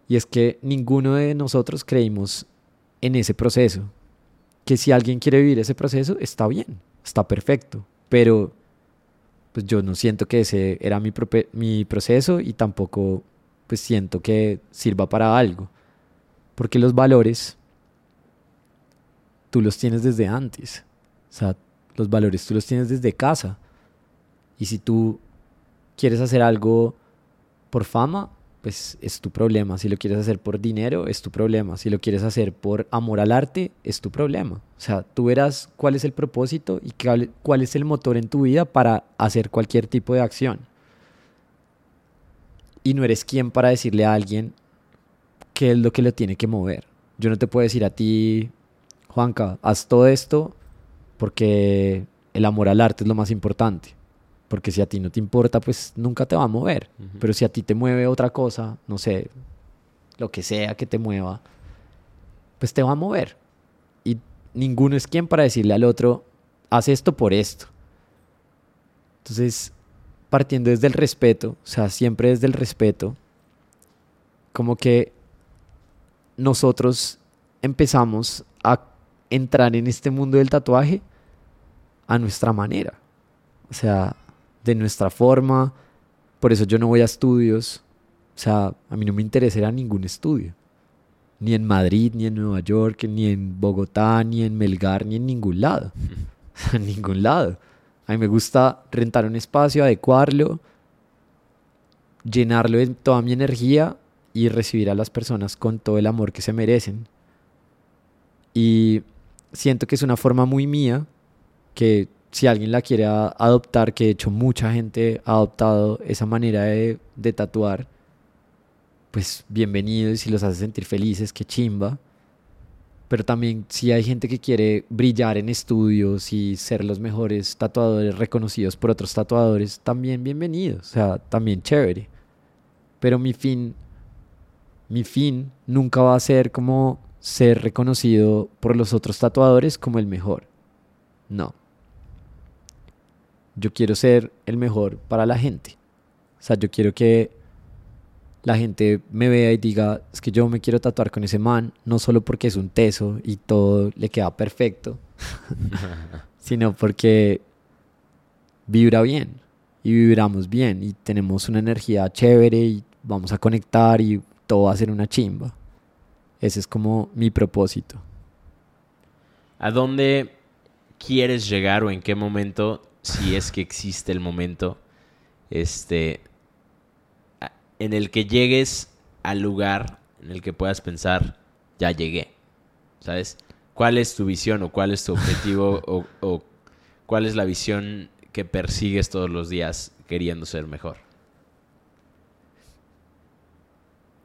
y es que ninguno de nosotros creímos en ese proceso. Que si alguien quiere vivir ese proceso, está bien, está perfecto, pero pues yo no siento que ese era mi, mi proceso y tampoco pues siento que sirva para algo. Porque los valores tú los tienes desde antes. O sea, los valores tú los tienes desde casa. Y si tú quieres hacer algo por fama, pues es tu problema. Si lo quieres hacer por dinero, es tu problema. Si lo quieres hacer por amor al arte, es tu problema. O sea, tú verás cuál es el propósito y cuál es el motor en tu vida para hacer cualquier tipo de acción. Y no eres quien para decirle a alguien qué es lo que lo tiene que mover. Yo no te puedo decir a ti, Juanca, haz todo esto porque el amor al arte es lo más importante. Porque si a ti no te importa, pues nunca te va a mover. Pero si a ti te mueve otra cosa, no sé, lo que sea que te mueva, pues te va a mover. Y ninguno es quien para decirle al otro, haz esto por esto. Entonces, partiendo desde el respeto, o sea, siempre desde el respeto, como que nosotros empezamos a entrar en este mundo del tatuaje a nuestra manera. O sea, de nuestra forma. Por eso yo no voy a estudios. O sea, a mí no me interesará ningún estudio. Ni en Madrid, ni en Nueva York, ni en Bogotá, ni en Melgar, ni en ningún lado. *laughs* en ningún lado. A mí me gusta rentar un espacio, adecuarlo, llenarlo de toda mi energía y recibir a las personas con todo el amor que se merecen. Y siento que es una forma muy mía que si alguien la quiere adoptar, que de hecho mucha gente ha adoptado esa manera de, tatuar, pues bienvenido y si los hace sentir felices, qué chimba. Pero también si hay gente que quiere brillar en estudios y ser los mejores tatuadores reconocidos por otros tatuadores, también bienvenido, o sea, también chévere. Pero mi fin, mi fin nunca va a ser como ser reconocido por los otros tatuadores como el mejor. No yo quiero ser el mejor para la gente. O sea, yo quiero que la gente me vea y diga, es que yo me quiero tatuar con ese man, no solo porque es un teso y todo le queda perfecto, *laughs* sino porque vibra bien y vibramos bien y tenemos una energía chévere y vamos a conectar y todo va a ser una chimba. Ese es como mi propósito. ¿A dónde quieres llegar o en qué momento si es que existe el momento, este, en el que llegues al lugar en el que puedas pensar, ya llegué, ¿sabes? ¿Cuál es tu visión o cuál es tu objetivo *laughs* o, o cuál es la visión que persigues todos los días queriendo ser mejor?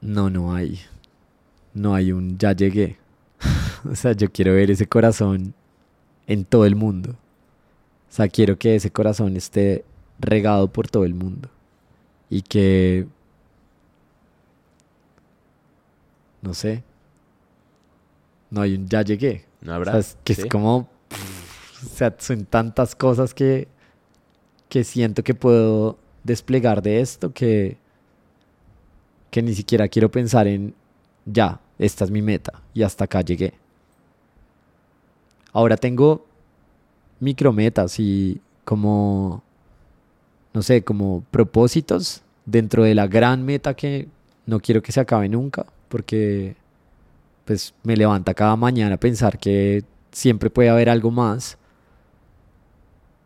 No, no hay. No hay un ya llegué. *laughs* o sea, yo quiero ver ese corazón en todo el mundo. O sea, quiero que ese corazón esté regado por todo el mundo. Y que... No sé. No hay un ya llegué. No habrá. O sea, que es como... o sea, son tantas cosas que, que siento que puedo desplegar de esto que que ni siquiera quiero pensar en, ya, esta es mi meta y hasta acá llegué. Ahora tengo micrometas y como, no sé, como propósitos dentro de la gran meta que no quiero que se acabe nunca, porque pues me levanta cada mañana pensar que siempre puede haber algo más.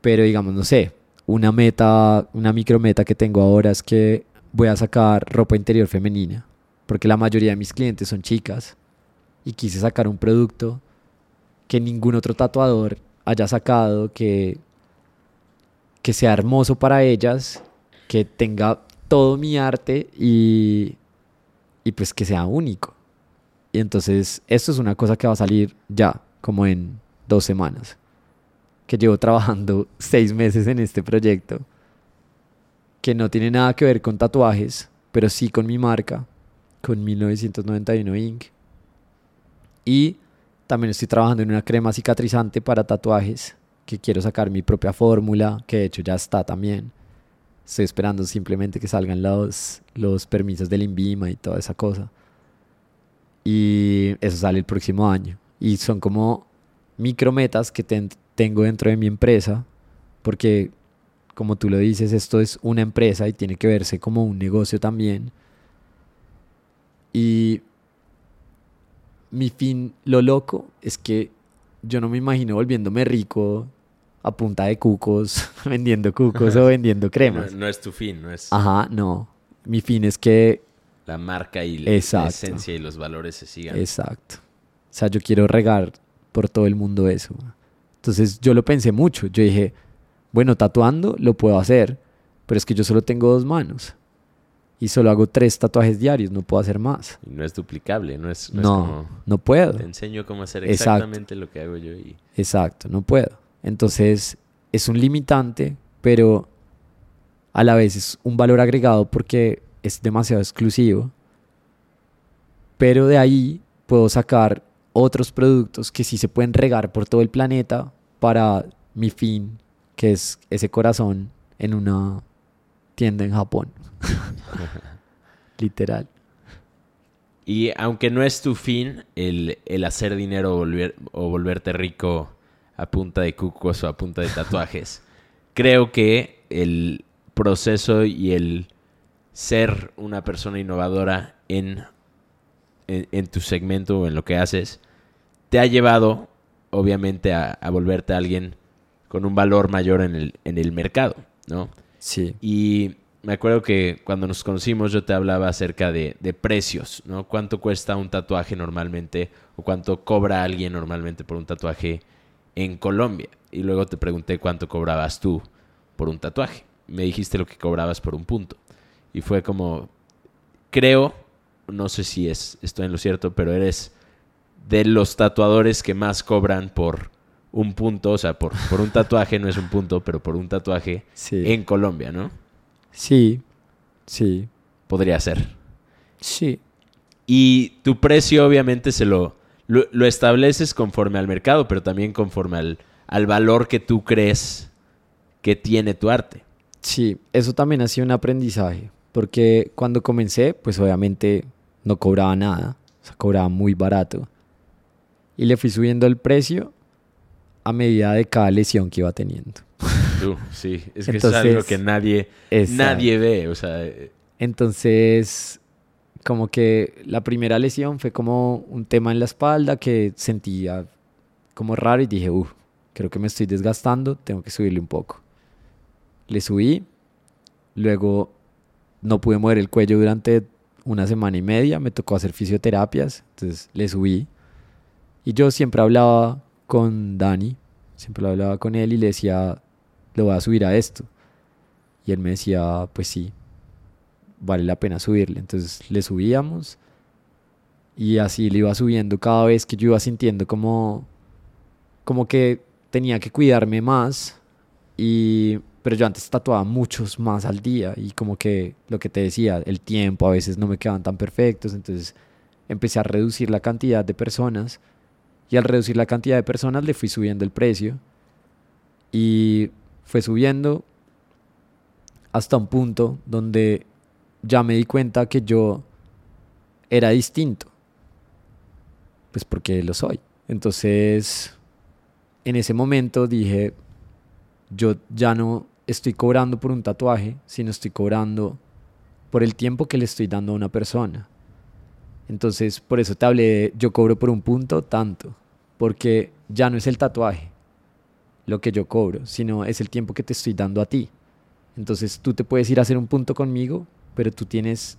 Pero digamos, no sé, una meta, una micrometa que tengo ahora es que voy a sacar ropa interior femenina, porque la mayoría de mis clientes son chicas y quise sacar un producto que ningún otro tatuador haya sacado, que, que sea hermoso para ellas, que tenga todo mi arte y, y pues que sea único. Y entonces esto es una cosa que va a salir ya, como en dos semanas, que llevo trabajando *laughs* seis meses en este proyecto, que no tiene nada que ver con tatuajes, pero sí con mi marca, con 1991 Inc. Y también estoy trabajando en una crema cicatrizante para tatuajes, que quiero sacar mi propia fórmula, que de hecho ya está también. Estoy esperando simplemente que salgan los, los permisos del INVIMA y toda esa cosa. Y eso sale el próximo año. Y son como micrometas que tengo dentro de mi empresa, porque como tú lo dices, esto es una empresa y tiene que verse como un negocio también. Y mi fin, lo loco, es que yo no me imagino volviéndome rico a punta de cucos, *laughs* vendiendo cucos o *laughs* vendiendo cremas. No, es tu fin, no es. Ajá, no. Mi fin es que. La marca y la esencia y los valores se sigan. Exacto. O sea, yo quiero regar por todo el mundo eso. Entonces yo lo pensé mucho. Yo dije, bueno, tatuando lo puedo hacer, pero es que yo solo tengo dos manos y solo hago tres tatuajes diarios, no puedo hacer más. Y no es duplicable, no es, no, no, puedo. Te enseño cómo hacer exactamente lo que hago yo. Y... Exacto, no puedo. Entonces es un limitante, pero a la vez es un valor agregado porque es demasiado exclusivo. Pero de ahí puedo sacar otros productos que sí se pueden regar por todo el planeta para mi fin, que es ese corazón en una tienda en Japón. *laughs* Literal. Y aunque no es tu fin el, hacer dinero o, volver, o volverte rico a punta de cucos o a punta de tatuajes, *laughs* creo que el proceso y el ser una persona innovadora en, en, tu segmento o en lo que haces, te ha llevado, obviamente, a, a volverte alguien con un valor mayor en el, en el mercado, ¿no? Sí. Y me acuerdo que cuando nos conocimos yo te hablaba acerca de, precios, ¿no? ¿Cuánto cuesta un tatuaje normalmente o cuánto cobra alguien normalmente por un tatuaje en Colombia? Y luego te pregunté cuánto cobrabas tú por un tatuaje. Me dijiste lo que cobrabas por un punto. Y fue como, creo, no sé si es, estoy en lo cierto, pero eres de los tatuadores que más cobran por un punto, o sea, por, por un tatuaje, no es un punto, pero por un tatuaje en Colombia, ¿no? Sí, sí. Podría ser. Sí. Y tu precio obviamente se lo, lo, estableces conforme al mercado, pero también conforme al, al valor que tú crees que tiene tu arte. Sí, eso también ha sido un aprendizaje, porque cuando comencé, pues obviamente no cobraba nada, o sea, cobraba muy barato. Y le fui subiendo el precio a medida de cada lesión que iba teniendo *laughs* sí. Es que es algo que nadie, nadie ve. O sea. Eh, Entonces, como que la primera lesión fue como un tema en la espalda que sentía como raro y dije, uff, creo que me estoy desgastando, tengo que subirle un poco. Le subí, luego no pude mover el cuello durante una semana y media, me tocó hacer fisioterapias, entonces le subí. Y yo siempre hablaba con Dani, siempre hablaba con él y le decía, lo voy a subir a esto. Y él me decía, pues sí, vale la pena subirle. Entonces le subíamos y así le iba subiendo cada vez que yo iba sintiendo como, como que tenía que cuidarme más. Y, pero yo antes tatuaba muchos más al día y como que lo que te decía, el tiempo a veces no me quedaban tan perfectos. Entonces empecé a reducir la cantidad de personas y al reducir la cantidad de personas le fui subiendo el precio. Y fue subiendo hasta un punto donde ya me di cuenta que yo era distinto. Pues porque lo soy. Entonces, en ese momento dije, yo ya no estoy cobrando por un tatuaje, sino estoy cobrando por el tiempo que le estoy dando a una persona. Entonces, por eso te hablé de yo cobro por un punto tanto, porque ya no es el tatuaje lo que yo cobro, sino es el tiempo que te estoy dando a ti. Entonces, tú te puedes ir a hacer un punto conmigo, pero tú tienes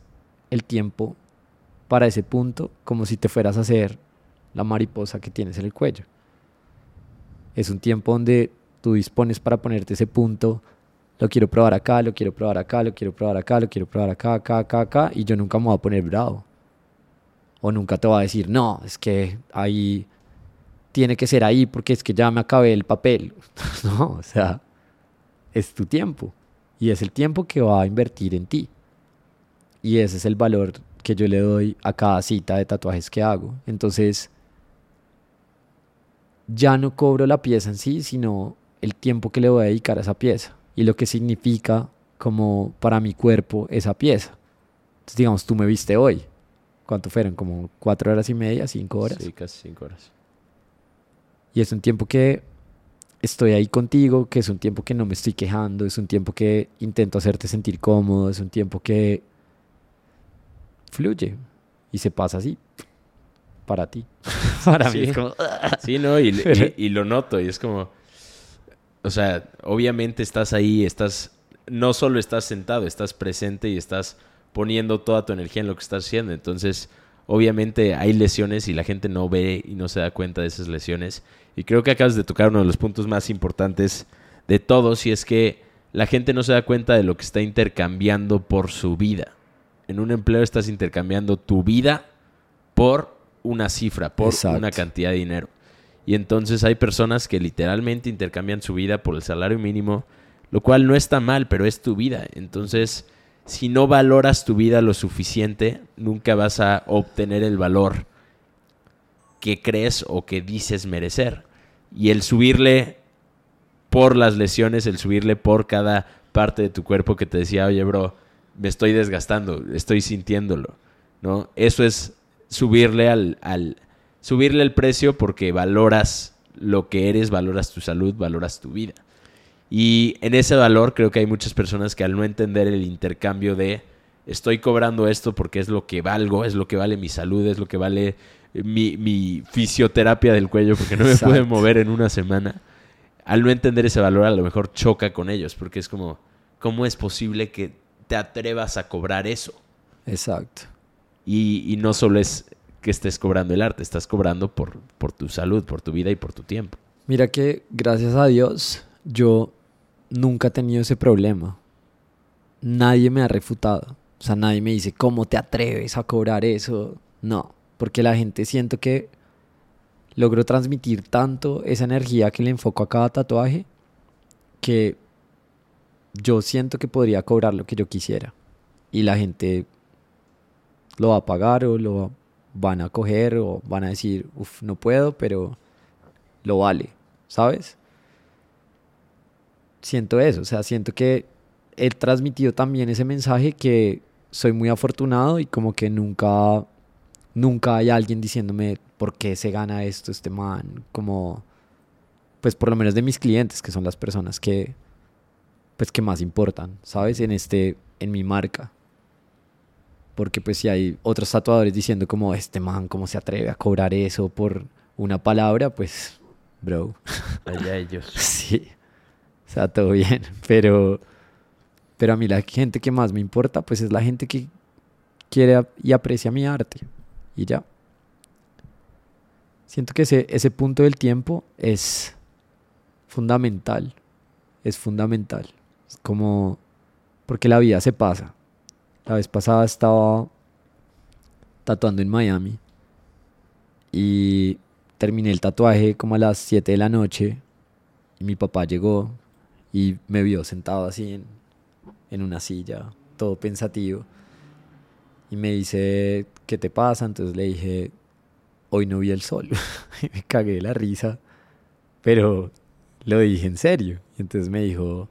el tiempo para ese punto como si te fueras a hacer la mariposa que tienes en el cuello. Es un tiempo donde tú dispones para ponerte ese punto. Lo quiero probar acá, lo quiero probar acá, lo quiero probar acá, lo quiero probar acá, acá, acá, acá. Y yo nunca me voy a poner bravo. O nunca te voy a decir, no, es que ahí tiene que ser ahí porque es que ya me acabé el papel. *laughs* no, o sea, es tu tiempo. Y es el tiempo que va a invertir en ti. Y ese es el valor que yo le doy a cada cita de tatuajes que hago. Entonces, ya no cobro la pieza en sí, sino el tiempo que le voy a dedicar a esa pieza y lo que significa como para mi cuerpo esa pieza. Entonces, digamos, tú me viste hoy. ¿Cuánto fueron? ¿Como cuatro horas y media? ¿Cinco horas? Sí, casi cinco horas. Y es un tiempo que estoy ahí contigo, que es un tiempo que no me estoy quejando, es un tiempo que intento hacerte sentir cómodo, es un tiempo que fluye y se pasa así para ti. *laughs* para mí es como... Sí, ¿no? Y, y- *laughs* y lo noto y es como... O sea, obviamente estás ahí, estás... No solo estás sentado, estás presente y estás poniendo toda tu energía en lo que estás haciendo. Entonces, obviamente hay lesiones y la gente no ve y no se da cuenta de esas lesiones. Y creo que acabas de tocar uno de los puntos más importantes de todos y es que la gente no se da cuenta de lo que está intercambiando por su vida. En un empleo estás intercambiando tu vida por una cifra, por Exacto. una cantidad de dinero. Y entonces hay personas que literalmente intercambian su vida por el salario mínimo, lo cual no está mal, pero es tu vida. Entonces, si no valoras tu vida lo suficiente, nunca vas a obtener el valor que crees o que dices merecer. Y el subirle por las lesiones, el subirle por cada parte de tu cuerpo que te decía, oye, bro, me estoy desgastando, estoy sintiéndolo, ¿no? Eso es subirle al, al subirle el precio porque valoras lo que eres, valoras tu salud, valoras tu vida. Y en ese valor creo que hay muchas personas que al no entender el intercambio de estoy cobrando esto porque es lo que valgo, es lo que vale mi salud, es lo que vale mi, mi fisioterapia del cuello porque no me pude Exacto. mover en una semana. Al no entender ese valor a lo mejor choca con ellos porque es como, ¿cómo es posible que te atrevas a cobrar eso? Exacto. Y, y no solo es que estés cobrando el arte, estás cobrando por, por tu salud, por tu vida y por tu tiempo. Mira que gracias a Dios yo nunca he tenido ese problema. Nadie me ha refutado. O sea, nadie me dice, ¿cómo te atreves a cobrar eso? No, porque la gente siento que logro transmitir tanto esa energía que le enfoco a cada tatuaje que yo siento que podría cobrar lo que yo quisiera. Y la gente lo va a pagar o lo van a coger o van a decir, uff, no puedo, pero lo vale, ¿sabes? Siento eso, o sea, siento que he transmitido también ese mensaje que soy muy afortunado y como que nunca, nunca hay alguien diciéndome por qué se gana esto este man, como, pues por lo menos de mis clientes, que son las personas que, pues que más importan, ¿sabes? En este, en mi marca. Porque pues si hay otros tatuadores diciendo como, este man, ¿cómo se atreve a cobrar eso por una palabra? Pues, bro, Allá ellos. *laughs* Sí. O sea, todo bien. *laughs* Pero, pero a mí la gente que más me importa, pues es la gente que quiere y aprecia mi arte. Y ya. Siento que ese, ese punto del tiempo es fundamental. Es fundamental. Es como... Porque la vida se pasa. La vez pasada estaba tatuando en Miami. Y terminé el tatuaje como a las 7 de la noche. Y mi papá llegó y me vio sentado así en, en una silla, todo pensativo. Y me dice, ¿qué te pasa? Entonces le dije, hoy no vi el sol. *laughs* y me cagué de la risa. Pero lo dije en serio. Y entonces me dijo,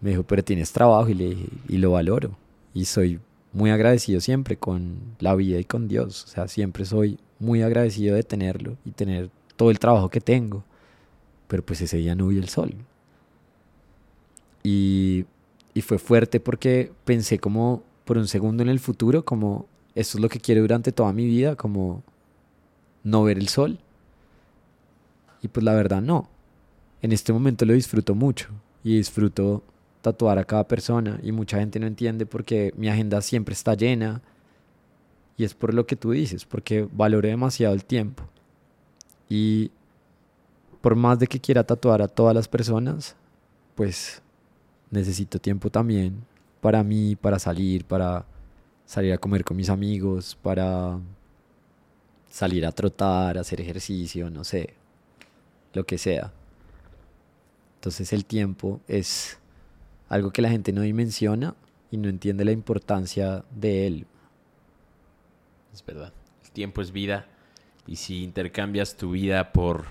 me dijo, pero tienes trabajo. Y le dije, y lo valoro. Y soy muy agradecido siempre con la vida y con Dios. O sea, siempre soy muy agradecido de tenerlo y tener todo el trabajo que tengo. Pero pues ese día no vi el sol. Y, y fue fuerte porque pensé como por un segundo en el futuro, como esto es lo que quiero durante toda mi vida, como no ver el sol. Y pues la verdad no. En este momento lo disfruto mucho y disfruto tatuar a cada persona y mucha gente no entiende porque mi agenda siempre está llena y es por lo que tú dices, porque valoro demasiado el tiempo. Y por más de que quiera tatuar a todas las personas, pues necesito tiempo también para mí, para salir, para salir a comer con mis amigos, para salir a trotar, hacer ejercicio, no sé, lo que sea. Entonces el tiempo es algo que la gente no dimensiona y no entiende la importancia de él. Es verdad. El tiempo es vida y si intercambias tu vida por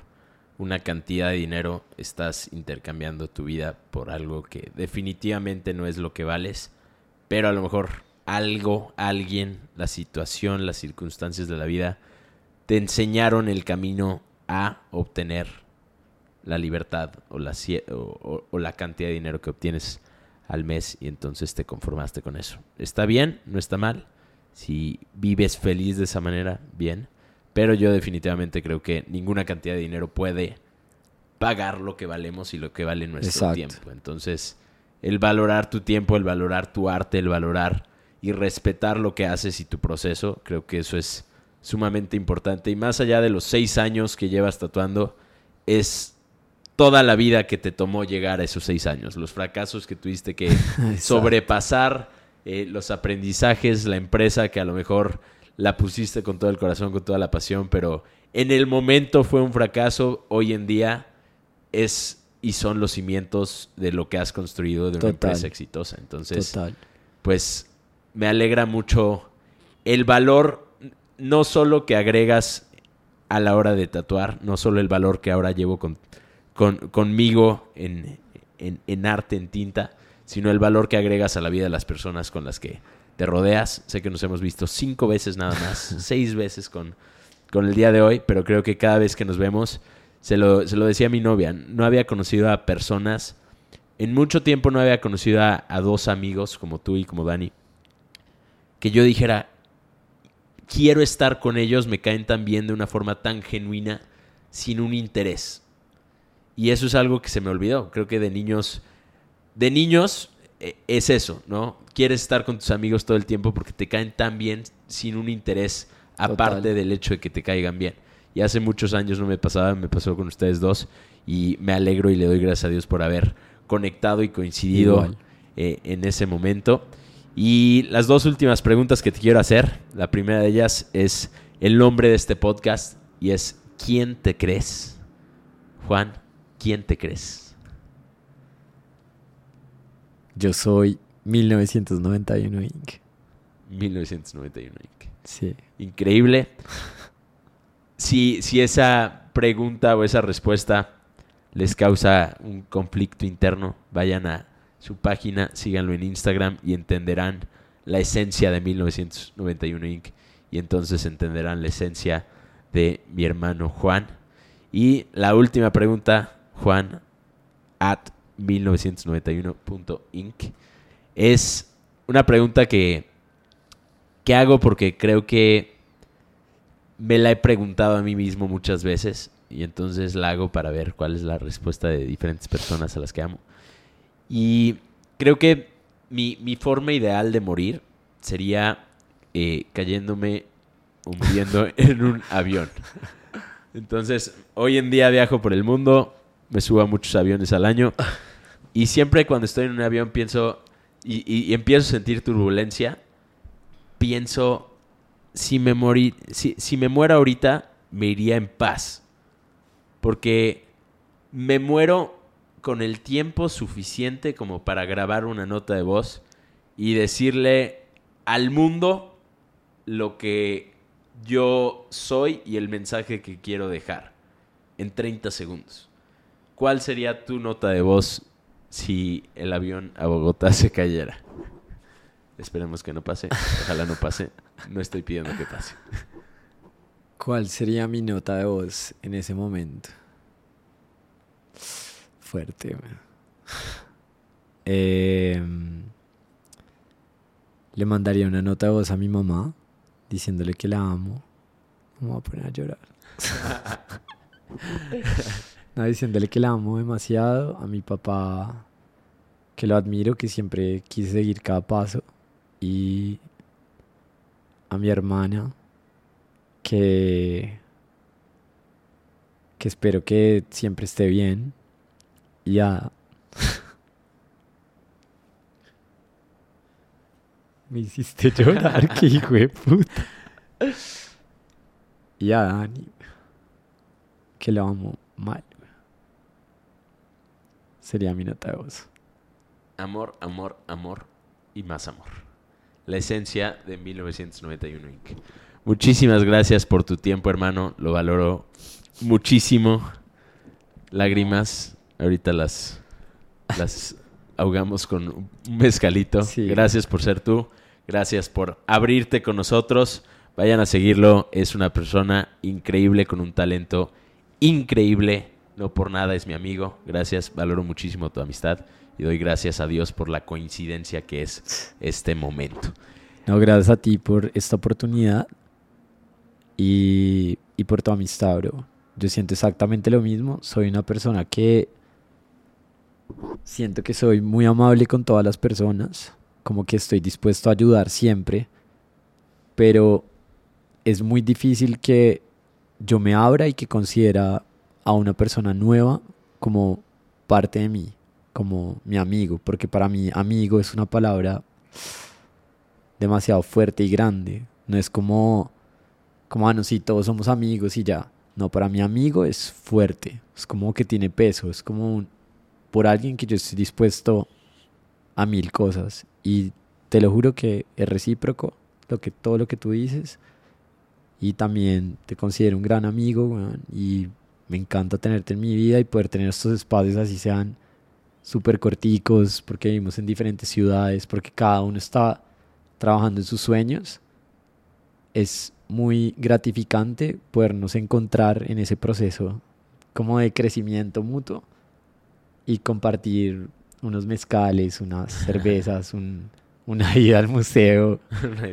una cantidad de dinero, estás intercambiando tu vida por algo que definitivamente no es lo que vales, pero a lo mejor algo, alguien, la situación, las circunstancias de la vida te enseñaron el camino a obtener la libertad o la, o, la cantidad de dinero que obtienes al mes y entonces te conformaste con eso. ¿Está bien? ¿No está mal? Si vives feliz de esa manera, bien. Pero yo definitivamente creo que ninguna cantidad de dinero puede pagar lo que valemos y lo que vale nuestro tiempo. Entonces, el valorar tu tiempo, el valorar tu arte, el valorar y respetar lo que haces y tu proceso, creo que eso es sumamente importante. Y más allá de los seis años que llevas tatuando, es toda la vida que te tomó llegar a esos seis años, los fracasos que tuviste que *laughs* sobrepasar, eh, los aprendizajes, la empresa que a lo mejor la pusiste con todo el corazón, con toda la pasión, pero en el momento fue un fracaso, hoy en día es y son los cimientos de lo que has construido de una empresa exitosa. Entonces, pues me alegra mucho el valor, no solo que agregas a la hora de tatuar, no solo el valor que ahora llevo con, conmigo en, en, arte, en tinta, sino el valor que agregas a la vida de las personas con las que te rodeas. Sé que nos hemos visto cinco veces nada más, *laughs* seis veces con, con el día de hoy, pero creo que cada vez que nos vemos, se lo, se lo decía a mi novia, no había conocido a personas, en mucho tiempo no había conocido a, a dos amigos como tú y como Dani, que yo dijera, quiero estar con ellos, me caen tan bien de una forma tan genuina, sin un interés. Y eso es algo que se me olvidó. Creo que de niños, de niños es eso, ¿no? Quieres estar con tus amigos todo el tiempo porque te caen tan bien sin un interés aparte del hecho de que te caigan bien. Y hace muchos años no me pasaba, me pasó con ustedes dos y me alegro y le doy gracias a Dios por haber conectado y coincidido eh, en ese momento. Y las dos últimas preguntas que te quiero hacer, la primera de ellas es el nombre de este podcast y es ¿quién te crees? Juan, ¿quién te crees? Yo soy 1991 Inc. 1991 Inc. Sí. Increíble. Si, si esa pregunta o esa respuesta les causa un conflicto interno, vayan a su página, síganlo en Instagram y entenderán la esencia de 1991 Inc. Y entonces entenderán la esencia de mi hermano Juan. Y la última pregunta, Juan, at 1991.inc. Es una pregunta que, que hago porque creo que me la he preguntado a mí mismo muchas veces y entonces la hago para ver cuál es la respuesta de diferentes personas a las que amo. Y creo que mi, forma ideal de morir sería eh, cayéndome o muriendo *laughs* en un avión. Entonces, hoy en día viajo por el mundo, me subo a muchos aviones al año y siempre cuando estoy en un avión pienso y, empiezo a sentir turbulencia, pienso, si me, morí, si, si me muero ahorita, me iría en paz. Porque me muero con el tiempo suficiente como para grabar una nota de voz y decirle al mundo lo que yo soy y el mensaje que quiero dejar en 30 segundos. ¿Cuál sería tu nota de voz si el avión a Bogotá *laughs* se cayera? Esperemos que no pase. Ojalá no pase. No estoy pidiendo que pase. ¿Cuál sería mi nota de voz en ese momento? Fuerte. weón. Em, le mandaría una nota de voz a mi mamá diciéndole que la amo. Me voy a poner a llorar. *laughs* diciéndole que la amo demasiado. A mi papá, que lo admiro, que siempre quise seguir cada paso. Y a mi hermana, que, que espero que siempre esté bien. Y a... *laughs* Me hiciste llorar, que hijo de puta. Y a Dani, que lo amo mal. Sería mi nota de voz. Amor, amor, amor y más amor. La esencia de 1991 Inc. Muchísimas gracias por tu tiempo, hermano. Lo valoro muchísimo. Lágrimas, ahorita las, las *laughs* ahogamos con un mezcalito. Sí. Gracias por ser tú. Gracias por abrirte con nosotros. Vayan a seguirlo. Es una persona increíble con un talento increíble. No por nada es mi amigo. Gracias. Valoro muchísimo tu amistad. Y doy gracias a Dios por la coincidencia que es este momento. No, gracias a ti por esta oportunidad y, y por tu amistad, bro. Yo siento exactamente lo mismo. Soy una persona que siento que soy muy amable con todas las personas, como que estoy dispuesto a ayudar siempre, pero es muy difícil que yo me abra y que considera a una persona nueva como parte de mí, como mi amigo, porque para mí amigo es una palabra demasiado fuerte y grande. No es como, como, ah, no, sí, todos somos amigos y ya. No, para mí amigo es fuerte, es como que tiene peso, es como un- por alguien que yo estoy dispuesto a mil cosas. Y te lo juro que es recíproco lo que, todo lo que tú dices. Y también te considero un gran amigo, weón, y me encanta tenerte en mi vida y poder tener estos espacios así sean súper corticos, porque vivimos en diferentes ciudades, porque cada uno está trabajando en sus sueños. Es muy gratificante podernos encontrar en ese proceso como de crecimiento mutuo y compartir unos mezcales, unas *laughs* cervezas, un- una ida al museo, *laughs* Una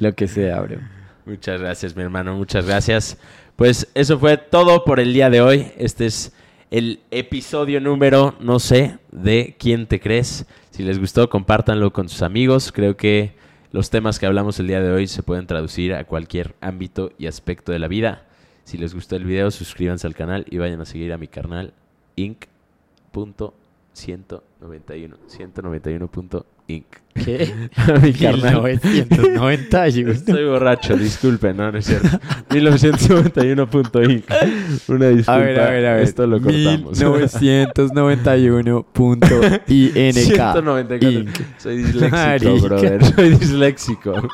lo que sea, bro. Muchas gracias, mi hermano. Muchas gracias. Pues eso fue todo por el día de hoy. Este es el episodio número, no sé, de ¿Quién te crees? Si les gustó, compártanlo con sus amigos. Creo que los temas que hablamos el día de hoy se pueden traducir a cualquier ámbito y aspecto de la vida. Si les gustó el video, suscríbanse al canal y vayan a seguir a mi canal inc.191. 191.inc. ¿Qué? *laughs* Mi *laughs* carnal. 1991. Estoy borracho, disculpen, no, no es cierto. *laughs* 1991.inc. Una disculpa. A ver, a ver, a ver. Esto lo cortamos. 1991.ink. 194. Inc. Soy disléxico, Marica. brother. Soy disléxico.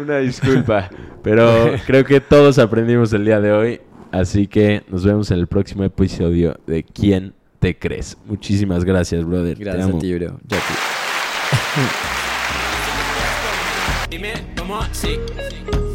Una disculpa. Pero creo que todos aprendimos el día de hoy. Así que nos vemos en el próximo episodio de ¿Quién te crees? Muchísimas gracias, brother. Te Gracias amo. a ti, bro. Yo. Dime.